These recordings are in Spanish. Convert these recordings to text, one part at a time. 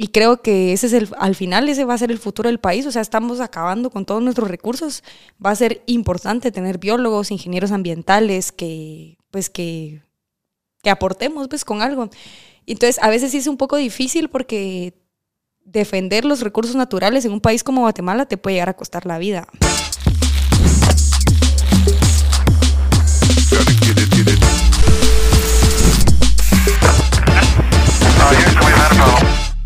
y creo que ese es el, al final ese va a ser el futuro del país, o sea, estamos acabando con todos nuestros recursos, va a ser importante tener biólogos, ingenieros ambientales que, pues que, que aportemos, pues, con algo. Entonces, a veces sí es un poco difícil porque defender los recursos naturales en un país como Guatemala te puede llegar a costar la vida.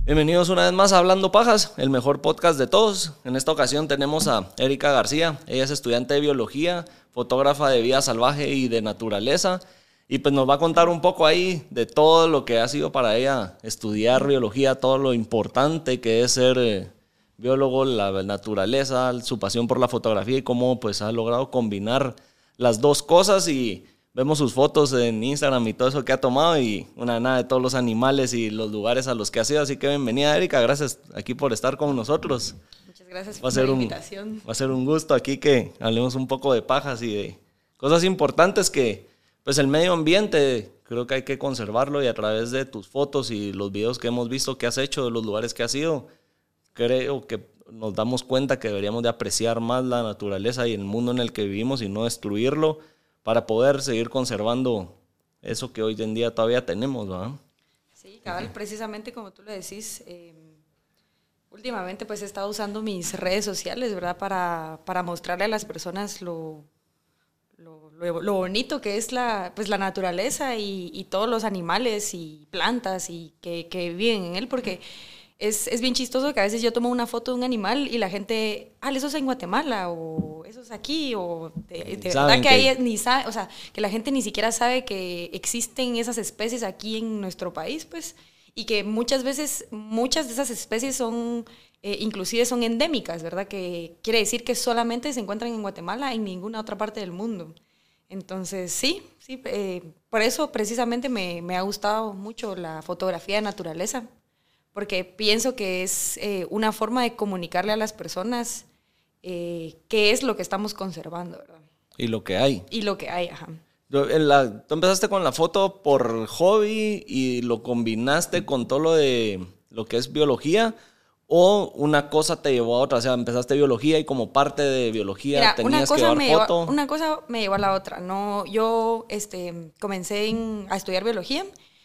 Bienvenidos una vez más a Hablando Pajas, el mejor podcast de todos. En esta ocasión tenemos a Erika García. Ella es estudiante de biología, fotógrafa de vida salvaje y de naturaleza. Y pues nos va a contar un poco ahí de todo lo que ha sido para ella estudiar biología, todo lo importante que es ser eh, biólogo, la naturaleza, su pasión por la fotografía y cómo pues ha logrado combinar las dos cosas y vemos sus fotos en Instagram y todo eso que ha tomado y una nada de todos los animales y los lugares a los que ha ido. Así que bienvenida, Erika. Gracias aquí por estar con nosotros. Muchas gracias por la invitación. va a ser un gusto aquí que hablemos un poco de pajas y de cosas importantes que, pues, el medio ambiente creo que hay que conservarlo y a través de tus fotos y los videos que hemos visto que has hecho de los lugares que has ido, creo que nos damos cuenta que deberíamos de apreciar más la naturaleza y el mundo en el que vivimos y no destruirlo para poder seguir conservando eso que hoy en día todavía tenemos, ¿verdad? Sí, cabal, precisamente como tú lo decís, em, últimamente pues he estado usando mis redes sociales, ¿verdad? Para, para mostrarle a las personas lo, lo, lo, bonito que es la, pues, la naturaleza y, y, todos los animales y plantas y que, que viven en él, porque es, es, bien chistoso que a veces yo tomo una foto de un animal y la gente, ah, eso es en Guatemala o eso es aquí o de, verdad que, ahí ni sabe, o sea, que la gente ni siquiera sabe que existen esas especies aquí en nuestro país, pues, y que muchas veces muchas de esas especies son, eh, inclusive son endémicas, ¿verdad? Que quiere decir que solamente se encuentran en Guatemala, en ninguna otra parte del mundo. Entonces, sí, sí, eh, por eso precisamente me, me ha gustado mucho la fotografía de naturaleza porque pienso que es eh, una forma de comunicarle a las personas eh, qué es lo que estamos conservando, ¿verdad? Y lo que hay. Y lo que hay, ajá. En la, tú empezaste con la foto por hobby y lo combinaste con todo lo de lo que es biología o una cosa te llevó a otra, o sea, empezaste biología y como parte de biología tenías que llevar foto. una cosa me llevó a la otra, no, yo este, comencé a estudiar biología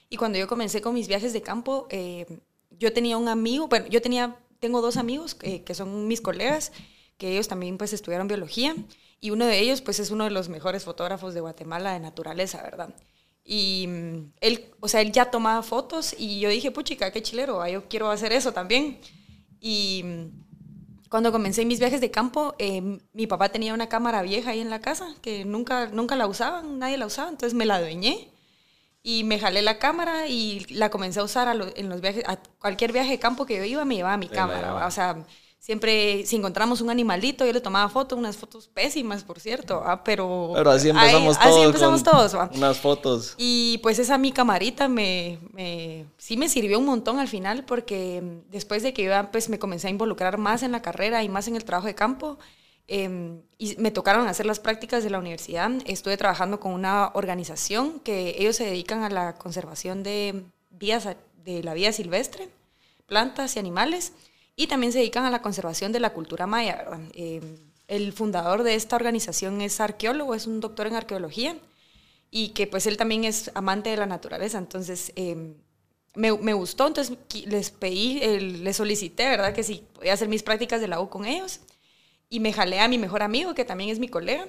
y cuando yo comencé con mis viajes de campo, eh, yo tenía un amigo, bueno, yo tenía, tengo dos amigos que son mis colegas, que ellos también pues estudiaron biología y uno de ellos pues es uno de los mejores fotógrafos de Guatemala de naturaleza, ¿verdad? Y mm, él, o sea, él ya tomaba fotos y yo dije, puchica, qué chilero, ah, yo quiero hacer eso también. Y mm, cuando comencé mis viajes de campo, eh, mi papá tenía una cámara vieja ahí en la casa que nunca, nunca la usaban, nadie la usaba, entonces me la adueñé y me jalé la cámara y la comencé a usar en los viajes, a cualquier viaje de campo que yo iba me llevaba mi cámara, o sea, siempre si encontramos un animalito yo le tomaba fotos, unas fotos pésimas por cierto, ah, pero pero así empezamos todos, así empezamos todos, unas fotos. Y pues esa mi camarita me, me, sí me sirvió un montón al final porque después de que yo pues me comencé a involucrar más en la carrera y más en el trabajo de campo Em, y me tocaron hacer las prácticas de la universidad. Estuve trabajando con una organización que ellos se dedican a la conservación de, vías, de la vida silvestre, plantas y animales, y también se dedican a la conservación de la cultura maya. Em, el fundador de esta organización es arqueólogo, es un doctor en arqueología, y que pues él también es amante de la naturaleza. Entonces, em, me, me, gustó, entonces les pedí, les solicité, ¿verdad? Que si podía hacer mis prácticas de la U con ellos y me jalé a mi mejor amigo, que también es mi colega,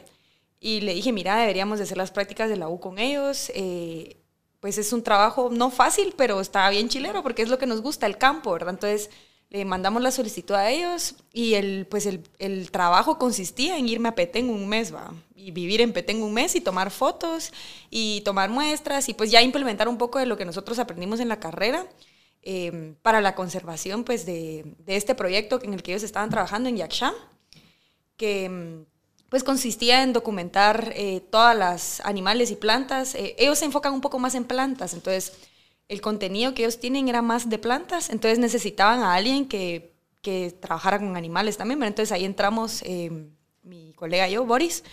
y le dije, mira, deberíamos de hacer las prácticas de la U con ellos. Eh, pues es un trabajo no fácil, pero está bien chilero porque es lo que nos gusta, el campo, ¿verdad? Entonces le mandamos la solicitud a ellos y el, pues el, el trabajo consistía en irme a Petén un mes, ¿va? Y vivir en Petén un mes y tomar fotos y tomar muestras y pues ya implementar un poco de lo que nosotros aprendimos en la carrera. Eh, para la conservación pues de, de, este proyecto en el que ellos estaban trabajando en Yaxcham que pues consistía en documentar eh, todas las animales y plantas. Eh, ellos se enfocan un poco más en plantas, entonces el contenido que ellos tienen era más de plantas, entonces necesitaban a alguien que, que trabajara con animales también. entonces ahí entramos em, mi colega y yo, Boris.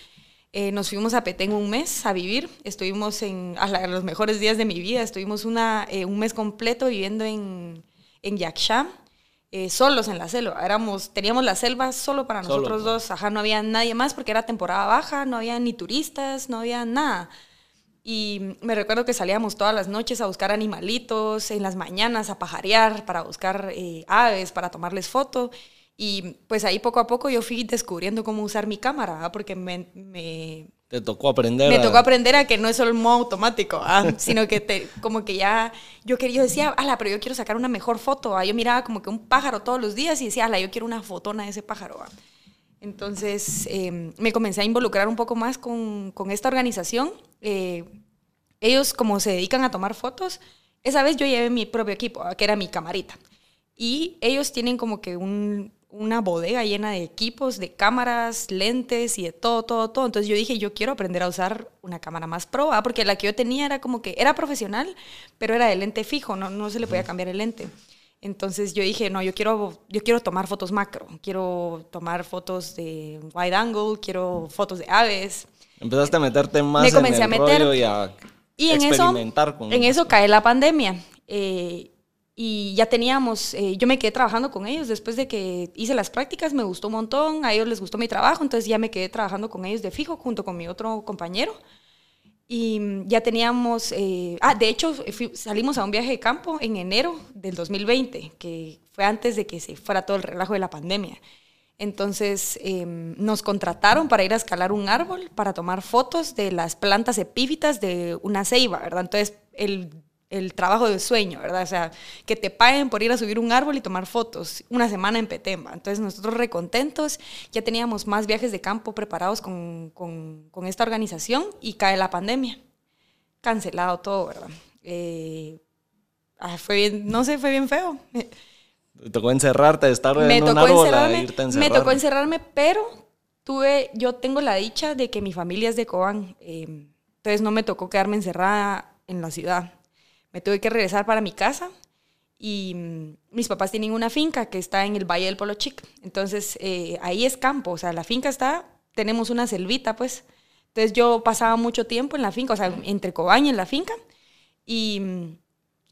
Eh, nos fuimos a Petén un mes a vivir. Estuvimos en a los mejores días de mi vida. Estuvimos una, un mes completo viviendo en, en eh, solos en la selva. Éramos, teníamos la selva solo para Solo, nosotros ¿no? dos. Ajá, no había nadie más porque era temporada baja, no había ni turistas, no había nada. Y me recuerdo que salíamos todas las noches a buscar animalitos, en las mañanas a pajarear, para buscar eh, aves, para tomarles foto. Y pues ahí poco a poco yo fui descubriendo cómo usar mi cámara, porque me, me, Te tocó aprender. me a- tocó aprender a que no es solo el modo automático, ¿ah? sino que te, como que ya yo quería, yo decía, ala, pero yo quiero sacar una mejor foto. ¿ah? Yo miraba como que un pájaro todos los días y decía, ala, yo quiero una fotona de ese pájaro. ¿ah? Entonces eh, me comencé a involucrar un poco más con, con esta organización. Eh, ellos como se dedican a tomar fotos, esa vez yo llevé mi propio equipo, ¿ah? que era mi camarita. Y ellos tienen como que un- una bodega llena de equipos, de cámaras, lentes y de todo, todo, todo. Entonces yo dije, yo quiero aprender a usar una cámara más pro, ¿ah? porque la que yo tenía era como que era profesional, pero era de lente fijo, no, no se le podía cambiar el lente. Entonces yo dije, no, yo quiero, yo quiero tomar fotos macro, quiero tomar fotos de wide angle, quiero fotos de aves. Empezaste a meterte más Me en el a meter- rollo y a Y en eso, experimentar con en eso cae la pandemia. eh, y ya teníamos, eh, yo me quedé trabajando con ellos después de que hice las prácticas, me gustó un montón, a ellos les gustó mi trabajo, entonces ya me quedé trabajando con ellos de fijo junto con mi otro compañero. Y mm, ya teníamos, eh, ah, de hecho fui- salimos a un viaje de campo en enero del 2020, que fue antes de que se fuera todo el relajo de la pandemia. Entonces eh, nos contrataron para ir a escalar un árbol, para tomar fotos de las plantas epífitas de una ceiba, ¿verdad? Entonces el, el trabajo de sueño, ¿verdad? O sea, que te paguen por ir a subir un árbol y tomar fotos, una semana en Petemba. Entonces nosotros recontentos, ya teníamos más viajes de campo preparados con, con, con esta organización y cae la pandemia. Cancelado todo, ¿verdad? Eh, ah, fue bien, no sé, fue bien feo. Te tocó encerrarte, estar me en un árbol a encerrarme, irte a me tocó encerrarme, pero tuve, yo tengo la dicha de que mi familia es de Cobán, eh, entonces no me tocó quedarme encerrada en la ciudad. Me tuve que regresar para mi casa y mm, mis papás tienen una finca que está en el Valle del Polo Chic, entonces eh, ahí es campo, o sea, la finca está, tenemos una selvita, pues. Entonces yo pasaba mucho tiempo en la finca, o sea, entre Cobán y en la finca y mm,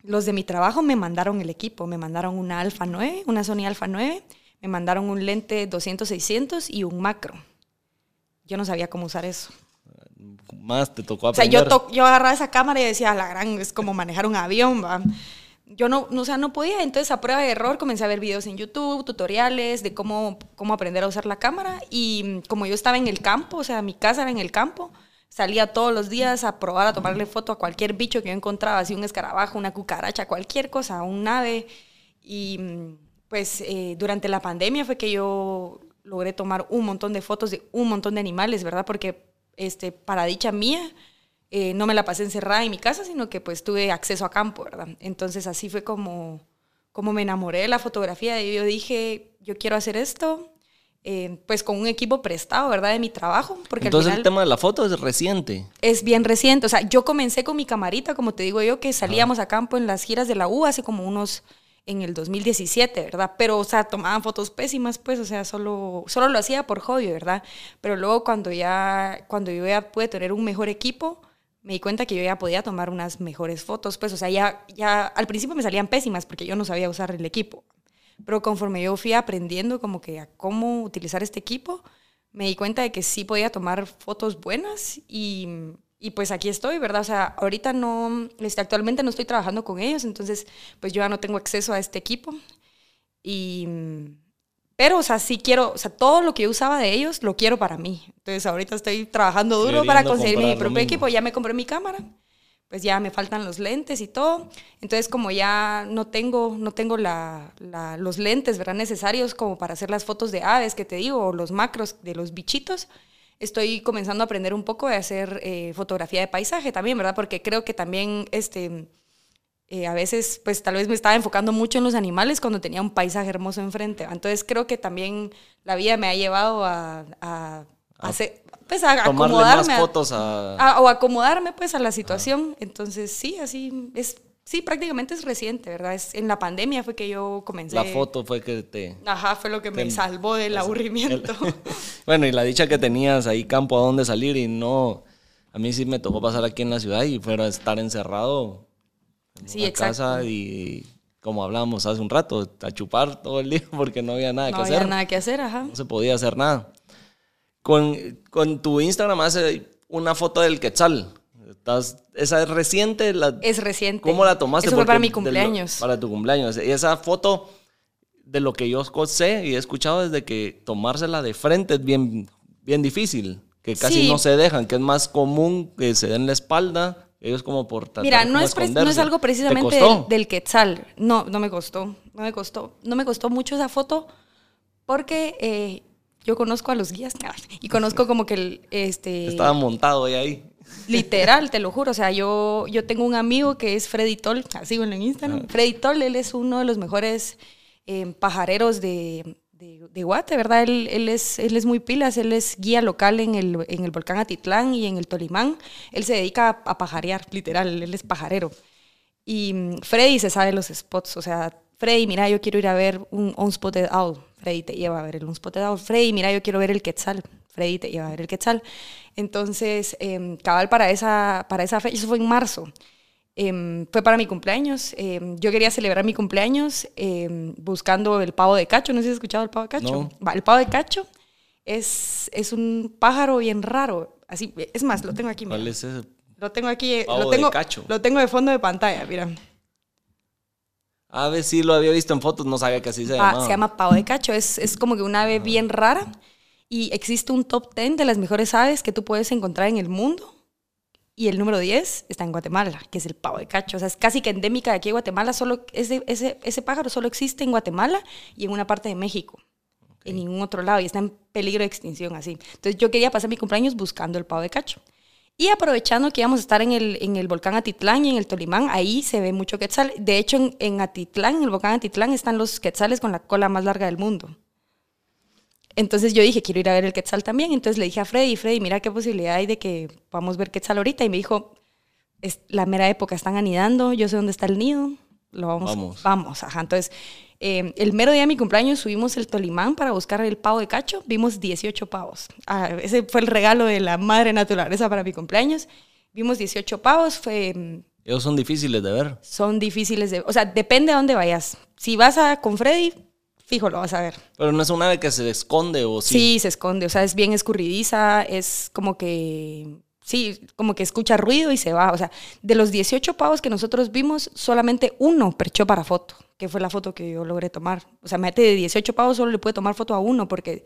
los de mi trabajo me mandaron el equipo, me mandaron una Alpha 9, una Sony Alpha 9, me mandaron un lente 200-600 y un macro. Yo no sabía cómo usar eso. Más te tocó O sea, aprender. yo, to- yo agarraba esa cámara y decía, la gran, es como manejar un avión, va. Yo no, no, o sea, no podía, entonces a prueba de error comencé a ver videos en YouTube, tutoriales de cómo, cómo aprender a usar la cámara y mm, como yo estaba en el campo, o sea, mi casa era en el campo, salía todos los días a probar a tomarle foto a cualquier bicho que yo encontraba, así un escarabajo, una cucaracha, cualquier cosa, un ave y mm, pues eh, durante la pandemia fue que yo logré tomar un montón de fotos de un montón de animales, ¿verdad? Porque este, para dicha mía, eh, no me la pasé encerrada en mi casa, sino que pues tuve acceso a campo, ¿verdad? Entonces así fue como, como me enamoré de la fotografía y yo dije, yo quiero hacer esto, eh, pues con un equipo prestado, ¿verdad? De mi trabajo, porque Entonces al el tema de la foto es reciente. es bien reciente. O sea, yo comencé con mi camarita, como te digo yo, que salíamos a campo en las giras de la U hace como unos en el 2017, ¿verdad? Pero, o sea, tomaban fotos pésimas, pues, o sea, solo, solo lo hacía por hobby, ¿verdad? Pero luego cuando ya, cuando yo ya pude tener un mejor equipo, me di cuenta que yo ya podía tomar unas mejores fotos, pues, o sea, ya, ya al principio me salían pésimas porque yo no sabía usar el equipo. Pero conforme yo fui aprendiendo como que a cómo utilizar este equipo, me di cuenta de que sí podía tomar fotos buenas y, y pues aquí estoy, ¿verdad? O sea, ahorita no, este, actualmente no estoy trabajando con ellos, entonces pues yo ya no tengo acceso a este equipo. Y, pero, o sea, sí quiero, o sea, todo lo que yo usaba de ellos lo quiero para mí. Entonces ahorita estoy trabajando duro Queriendo para conseguir mi propio equipo, ya me compré mi cámara pues ya me faltan los lentes y todo. Entonces, como ya no tengo, no tengo la, la- los lentes ¿verdad? necesarios como para hacer las fotos de aves que te digo, o los macros de los bichitos, estoy comenzando a aprender un poco de hacer eh, fotografía de paisaje también, ¿verdad? Porque creo que también este, eh, a veces, pues tal vez me estaba enfocando mucho en los animales cuando tenía un paisaje hermoso enfrente. Entonces, creo que también la vida me ha llevado a, a, a hacer, pues, a acomodarme. más fotos a... a- o acomodarme pues a la situación. Entonces sí, así es, sí, prácticamente es reciente, ¿verdad? Es, en la pandemia fue que yo comencé. La foto fue que te... Ajá, fue lo que me salvó del aburrimiento. bueno, y la dicha que tenías ahí campo a dónde salir y no... A mí sí me tocó pasar aquí en la ciudad y fuera estar encerrado en Sí, una exacto. casa y como hablábamos hace un rato, a chupar todo el día porque no había nada no que había hacer. nada que hacer, ajá. No se podía hacer nada. Con, con tu Instagram hace una foto del Quetzal. Estás- esa es reciente. La, Es reciente. ¿Cómo la tomaste? Eso fue para mi de lo- cumpleaños. para tu cumpleaños. Y esa foto, de lo que yo sé y he escuchado, es de que tomársela de frente es bien, bien difícil. Que casi Sí. no se dejan, que es más común que se den la espalda. Ellos como por tratar Mira, no es, no es algo ¿Te precisamente del, del quetzal. No, no me costó. No me costó. No me costó mucho esa foto porque eh, yo conozco a los guías y conozco como que el, este, Estaba montado ahí. Literal, te lo juro. O sea, yo, yo tengo un amigo que es Freddy Toll, así en Instagram. Freddy Toll, él es uno de los mejores eh, pajareros de, de, de Guate, ¿verdad? Él, él, es, él es muy pilas, él es guía local en el, en el volcán Atitlán y en el Tolimán. Él se dedica a, a pajarear, literal, él es pajarero. Y mm, Freddy se sabe los spots, o sea, Freddy, mira, yo quiero ir a ver un unspotted owl. Freddy te lleva a ver el unspotted owl. Freddy, mira, yo quiero ver el quetzal. Freddy te lleva a ver el quetzal. Entonces, em, cabal para esa, para esa fecha, eso fue en marzo. Em, fue para mi cumpleaños. Em, yo quería celebrar mi cumpleaños buscando el pavo de cacho. No sé si has escuchado el pavo de cacho. No. El pavo de cacho es, es un pájaro bien raro. Así, es más, lo tengo aquí. mira. ¿Cuál es ese? Lo tengo aquí. eh, Pavo lo de tengo, cacho. Lo tengo de fondo de pantalla, mira. A ver si lo había visto en fotos, no sabía que así se Ah, llamaba. se llama pavo de cacho. Es, es como que una ave bien rara. Y existe un top 10 de las mejores aves que tú puedes encontrar en el mundo. Y el número 10 está en Guatemala, que es el pavo de cacho. O sea, es casi que endémica de aquí de Guatemala. Solo, ese, ese, ese pájaro solo existe en Guatemala y en una parte de México. En ningún otro lado. Y está en peligro de extinción así. Entonces yo quería pasar mi cumpleaños buscando el pavo de cacho. Y aprovechando que íbamos a estar en el, en el volcán Atitlán y en el Tolimán, ahí se ve mucho quetzal. De hecho, en, en Atitlán, en el volcán Atitlán, están los quetzales con la cola más larga del mundo. Entonces yo dije, quiero ir a ver el quetzal también. Entonces le dije a Freddy, Freddy, mira qué posibilidad hay de que podamos ver quetzal ahorita. Y me dijo, es la mera época, están anidando, yo sé dónde está el nido, lo vamos. Vamos. Vamos, ajá. Entonces, eh, el mero día de mi cumpleaños subimos el Tolimán para buscar el pavo de cacho. Vimos 18 pavos. Ah, ese fue el regalo de la madre naturaleza para mi cumpleaños. Vimos 18 pavos, fue, Ellos son difíciles de ver. son difíciles de... O sea, depende a dónde vayas. Si vas a, con Freddy, fijo, lo vas a ver. Pero no es un ave que se esconde o sí. Sí. se esconde. O sea, es bien escurridiza, es como que... Sí, como que escucha ruido y se va. O sea, de los 18 pavos que nosotros vimos, solamente uno perchó para foto, que fue la foto que yo logré tomar. O sea, mete de 18 pavos solo le puede tomar foto a uno porque...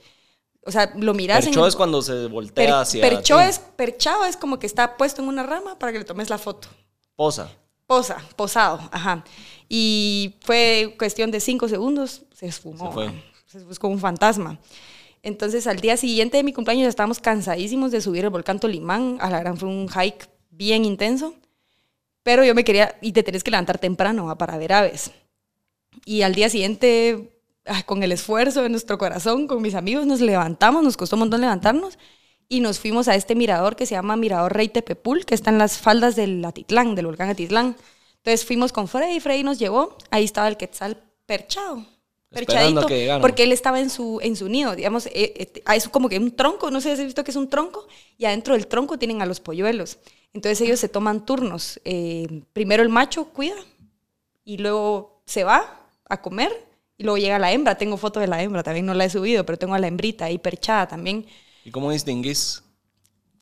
O sea, lo miras en Perchó el- es cuando se voltea Per- hacia perchó es, perchado es como que está puesto en una rama para que le tomes la foto. Posa. Posa, posado, ajá. Y fue cuestión de cinco segundos, se esfumó. Se fue. Se fue como un fantasma. Entonces, al día siguiente de mi cumpleaños estábamos cansadísimos de subir el volcán Tolimán. A la gran fue un hike bien intenso. Pero yo me quería, y te tenés que levantar temprano ¿va? para ver aves. Y al día siguiente, ah, con el esfuerzo de nuestro corazón, con mis amigos, nos levantamos, nos costó un montón levantarnos y nos fuimos a este mirador que se llama Mirador Rey Tepepul, que está en las faldas del Atitlán, del volcán Atitlán. Entonces fuimos con Freddy, Freddy nos llevó, ahí estaba el quetzal perchado. Perchadito, que porque él estaba en su, en su nido, digamos, eh, eh, ah, es como que un tronco, no sé si has visto que es un tronco, y adentro del tronco tienen a los polluelos. Entonces ellos se toman turnos. eh, primero el macho cuida, y luego se va a comer, y luego llega la hembra. Tengo foto de la hembra, también no la he subido, pero tengo a la hembrita ahí perchada también. ¿Y cómo distinguís?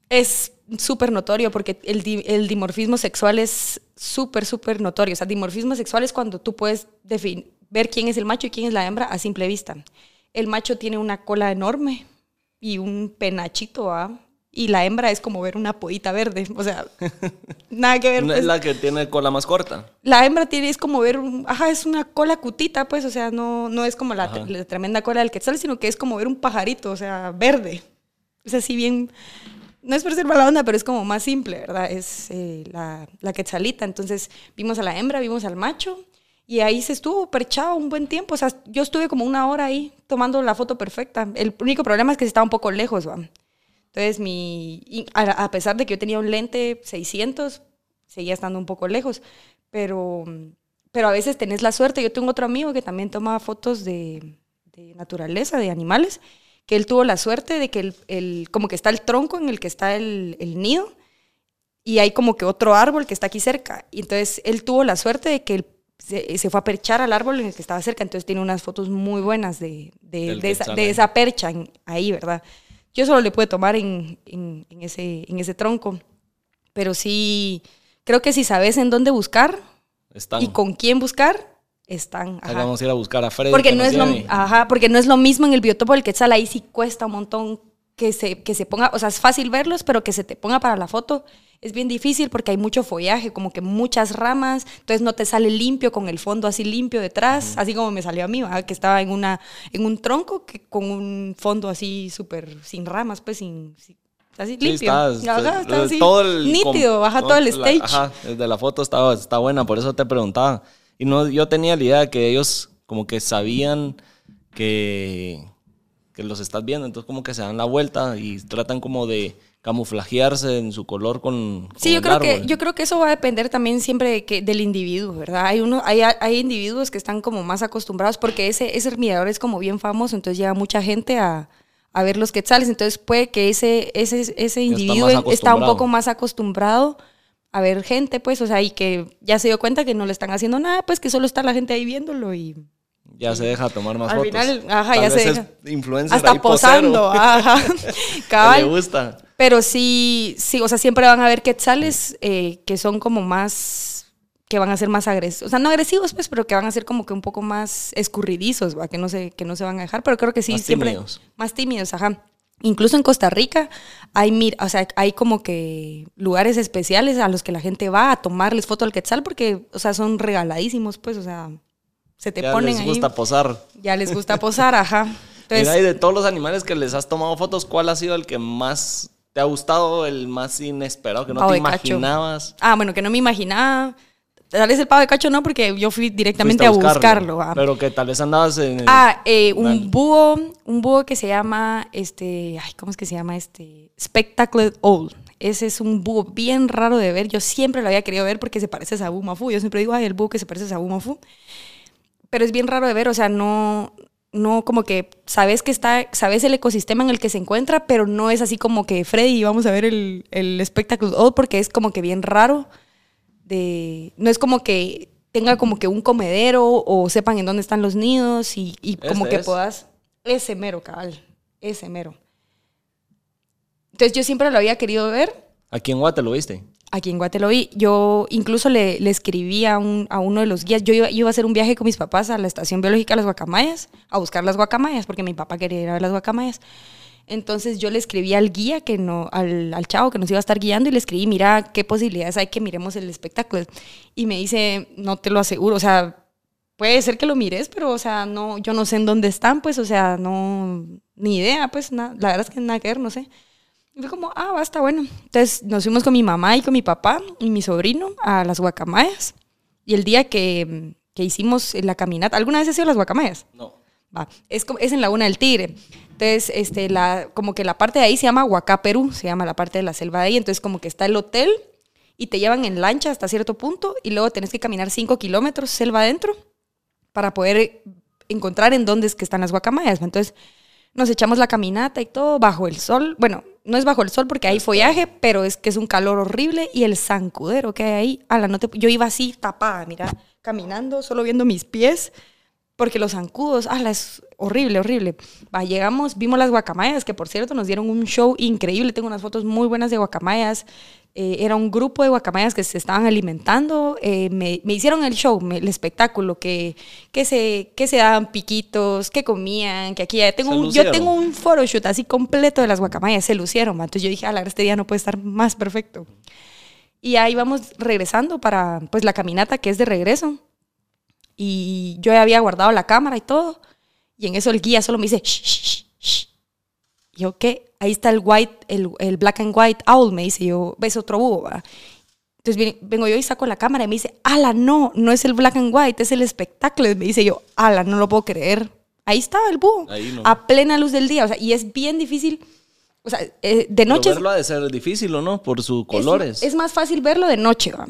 Es súper notorio porque el, di- el dimorfismo sexual es súper, súper notorio. O sea, dimorfismo sexual es cuando tú puedes defin- ver quién es el macho y quién es la hembra a simple vista. El macho tiene una cola enorme y un penachito, ¿ah? Y la hembra es como ver una podita verde. O sea, nada que ver. No pues. es la que tiene cola más corta. La hembra tiene, es como ver, un, ajá, es una cola cutita, pues, o sea, no, no es como la, tremenda cola del quetzal, sino que es como ver un pajarito, o sea, verde. Es así bien, no es por ser mala onda, pero es como más simple, ¿verdad? Es eh, la, la quetzalita. Entonces, vimos a la hembra, vimos al macho, y ahí se estuvo perchado un buen tiempo, o sea, yo estuve como una hora ahí tomando la foto perfecta. El único problema es que estaba un poco lejos, ¿va? Entonces, mi, a, pesar de que yo tenía un lente 600, seguía estando un poco lejos, pero, pero a veces tenés la suerte. Yo tengo otro amigo que también toma fotos de, de naturaleza, de animales, que él tuvo la suerte de que el, el- como que está el tronco en el que está el, el nido y hay como que otro árbol que está aquí cerca. Y entonces él tuvo la suerte de que el, se, se fue a perchar al árbol en el que estaba cerca, entonces tiene unas fotos muy buenas de, de, de esa, de esa percha en- ahí, ¿verdad? Yo solo le pude tomar en, en- en ese, en ese tronco, pero sí, creo que si sabes en dónde buscar Están. y con quién buscar, están. Ahí ajá. vamos a ir a buscar a Freddy. Porque que no, es lo, ajá, porque no es lo mismo en el biotopo del quetzal, ahí sí cuesta un montón que se, que se ponga, o sea, es fácil verlos, pero que se te ponga para la foto es bien difícil porque hay mucho follaje, como que muchas ramas, entonces no te sale limpio con el fondo así limpio detrás, así como me salió a mí, ¿verdad? que estaba en, una, en un tronco que, con un fondo así súper sin ramas, pues sin... sin- Así Sí, limpio. está- Ajá, está- está así, todo el nítido, baja todo el la- stage. ajá, desde la foto está, está buena, por eso te preguntaba. Y no, yo tenía la idea de que ellos como que sabían que, que los estás viendo, entonces como que se dan la vuelta y tratan como de camuflajearse en su color con, Sí, con yo el creo, que, yo creo que eso va a depender también siempre de que, del individuo, ¿verdad? Hay, uno, hay, hay individuos que están como más acostumbrados porque ese, ese mirador es como bien famoso, entonces llega mucha gente a, a ver los quetzales, entonces puede que ese, ese, ese individuo más está un poco más acostumbrado a ver gente, pues, o sea, y que ya se dio cuenta que no le están haciendo nada, pues que solo está la gente ahí viéndolo y Ya se deja tomar más Al fotos. final, ajá, Tal ya vez se es deja. influencer hasta ahí posando, ajá, cabal. le gusta. Pero sí, sí, o sea, siempre van a haber quetzales eh, que son como más, que van a ser más agresivos. O sea, no agresivos, pues, pero que van a ser como que un poco más escurridizos, ¿va? Que, no se, que no se van a dejar. Pero creo que sí, Más siempre. tímidos. Más tímidos, ajá. Incluso en Costa Rica hay, mir- o sea, hay como que lugares especiales a los que la gente va a tomarles foto al quetzal porque, o sea, son regaladísimos, pues, o sea, se te Ya ponen les ahí. gusta posar. Ya les gusta posar, ajá. Entonces, Mira, y de todos los animales que les has tomado fotos, ¿cuál ha sido el que más te ha gustado, el más inesperado, que no te de cacho. imaginabas? Ah, bueno, que no me imaginaba. Tal vez el pavo de cacho no, porque yo fui directamente Fuiste a buscarlo. ah. Pero que tal vez andabas en... el- Ah, eh, un Dale. búho, un búho que se llama, este, ay, ¿cómo es que se llama este? Spectacle Owl. Ese es un búho bien raro de ver. Yo siempre lo había querido ver porque se parece a Sabu Mafu. Yo siempre digo, ay, el búho que se parece a Sabu Mafu. Pero es bien raro de ver, o sea, no, no como que sabes que está, sabes el ecosistema en el que se encuentra, pero no es así como que Freddy, vamos a ver el, el Spectacle Owl porque es como que bien raro de no es como que tenga como que un comedero o sepan en dónde están los nidos y, y como Este que es. puedas ese mero cabal ese mero entonces yo siempre lo había querido ver Aquí en Guate lo viste. aquí en Guateloí yo incluso le, le escribí a, un, a uno de los guías yo iba, iba a hacer un viaje con mis papás a la estación biológica de las guacamayas a buscar las guacamayas porque mi papá quería ir a ver las guacamayas entonces yo le escribí al guía, que no, al, al chavo que nos iba a estar guiando y le escribí, mira, qué posibilidades hay que miremos el espectáculo. Y me dice, no te lo aseguro, o sea, puede ser que lo mires, pero, o sea, no, yo no sé en dónde están, pues, o sea, no, ni idea, pues, na- la verdad es que nada que ver, no sé. Y fue como, ah, basta, bueno. Entonces nos fuimos con mi mamá y con mi papá y mi sobrino a las guacamayas. Y el día que, que hicimos la caminata, ¿alguna vez has ido a las guacamayas? No. Va, es, es en Laguna del Tigre. Entonces, este, la, como que la parte de ahí se llama Huacá, Perú, se llama la parte de la selva de ahí. Entonces, como que está el hotel y te llevan en lancha hasta cierto punto y luego tenés que caminar 5 kilómetros selva adentro para poder encontrar en dónde es que están las guacamayas. Entonces, nos echamos la caminata y todo bajo el sol. Bueno, no es bajo el sol porque hay follaje, pero es que es un calor horrible y el zancudero que hay ahí. ala, no te- yo iba así tapada, mira, caminando, solo viendo mis pies, porque los zancudos, ala, es horrible, horrible. Va, llegamos, vimos las guacamayas, que por cierto nos dieron un show increíble. Tengo unas fotos muy buenas de guacamayas. Eh, era un grupo de guacamayas que se estaban alimentando. eh, me, me hicieron el show, me- el espectáculo, que, que, se, que se daban piquitos, que comían, que aquí ya tengo un, yo tengo un photoshoot así completo de las guacamayas, se lucieron. Entonces yo dije, ala, este día no puede estar más perfecto. Y ahí vamos regresando para pues la caminata que es de regreso. Y yo ya había guardado la cámara y todo. Y en eso el guía solo me dice, shh, shh, shh. Y yo, ¿qué? Ahí está el white, el, el black and white owl, me dice yo, ves otro búho, va?". Entonces vengo yo y saco la cámara y me dice, ala, no, no es el black and white, es el espectáculo. Y me dice yo, ala, no lo puedo creer. Ahí estaba el búho, Ahí no. a plena luz del día. O sea, y es bien difícil. O sea, eh, de noche. Pero es- verlo ha de ser difícil, ¿o no? Por sus es- colores. Es, más fácil verlo de noche, va,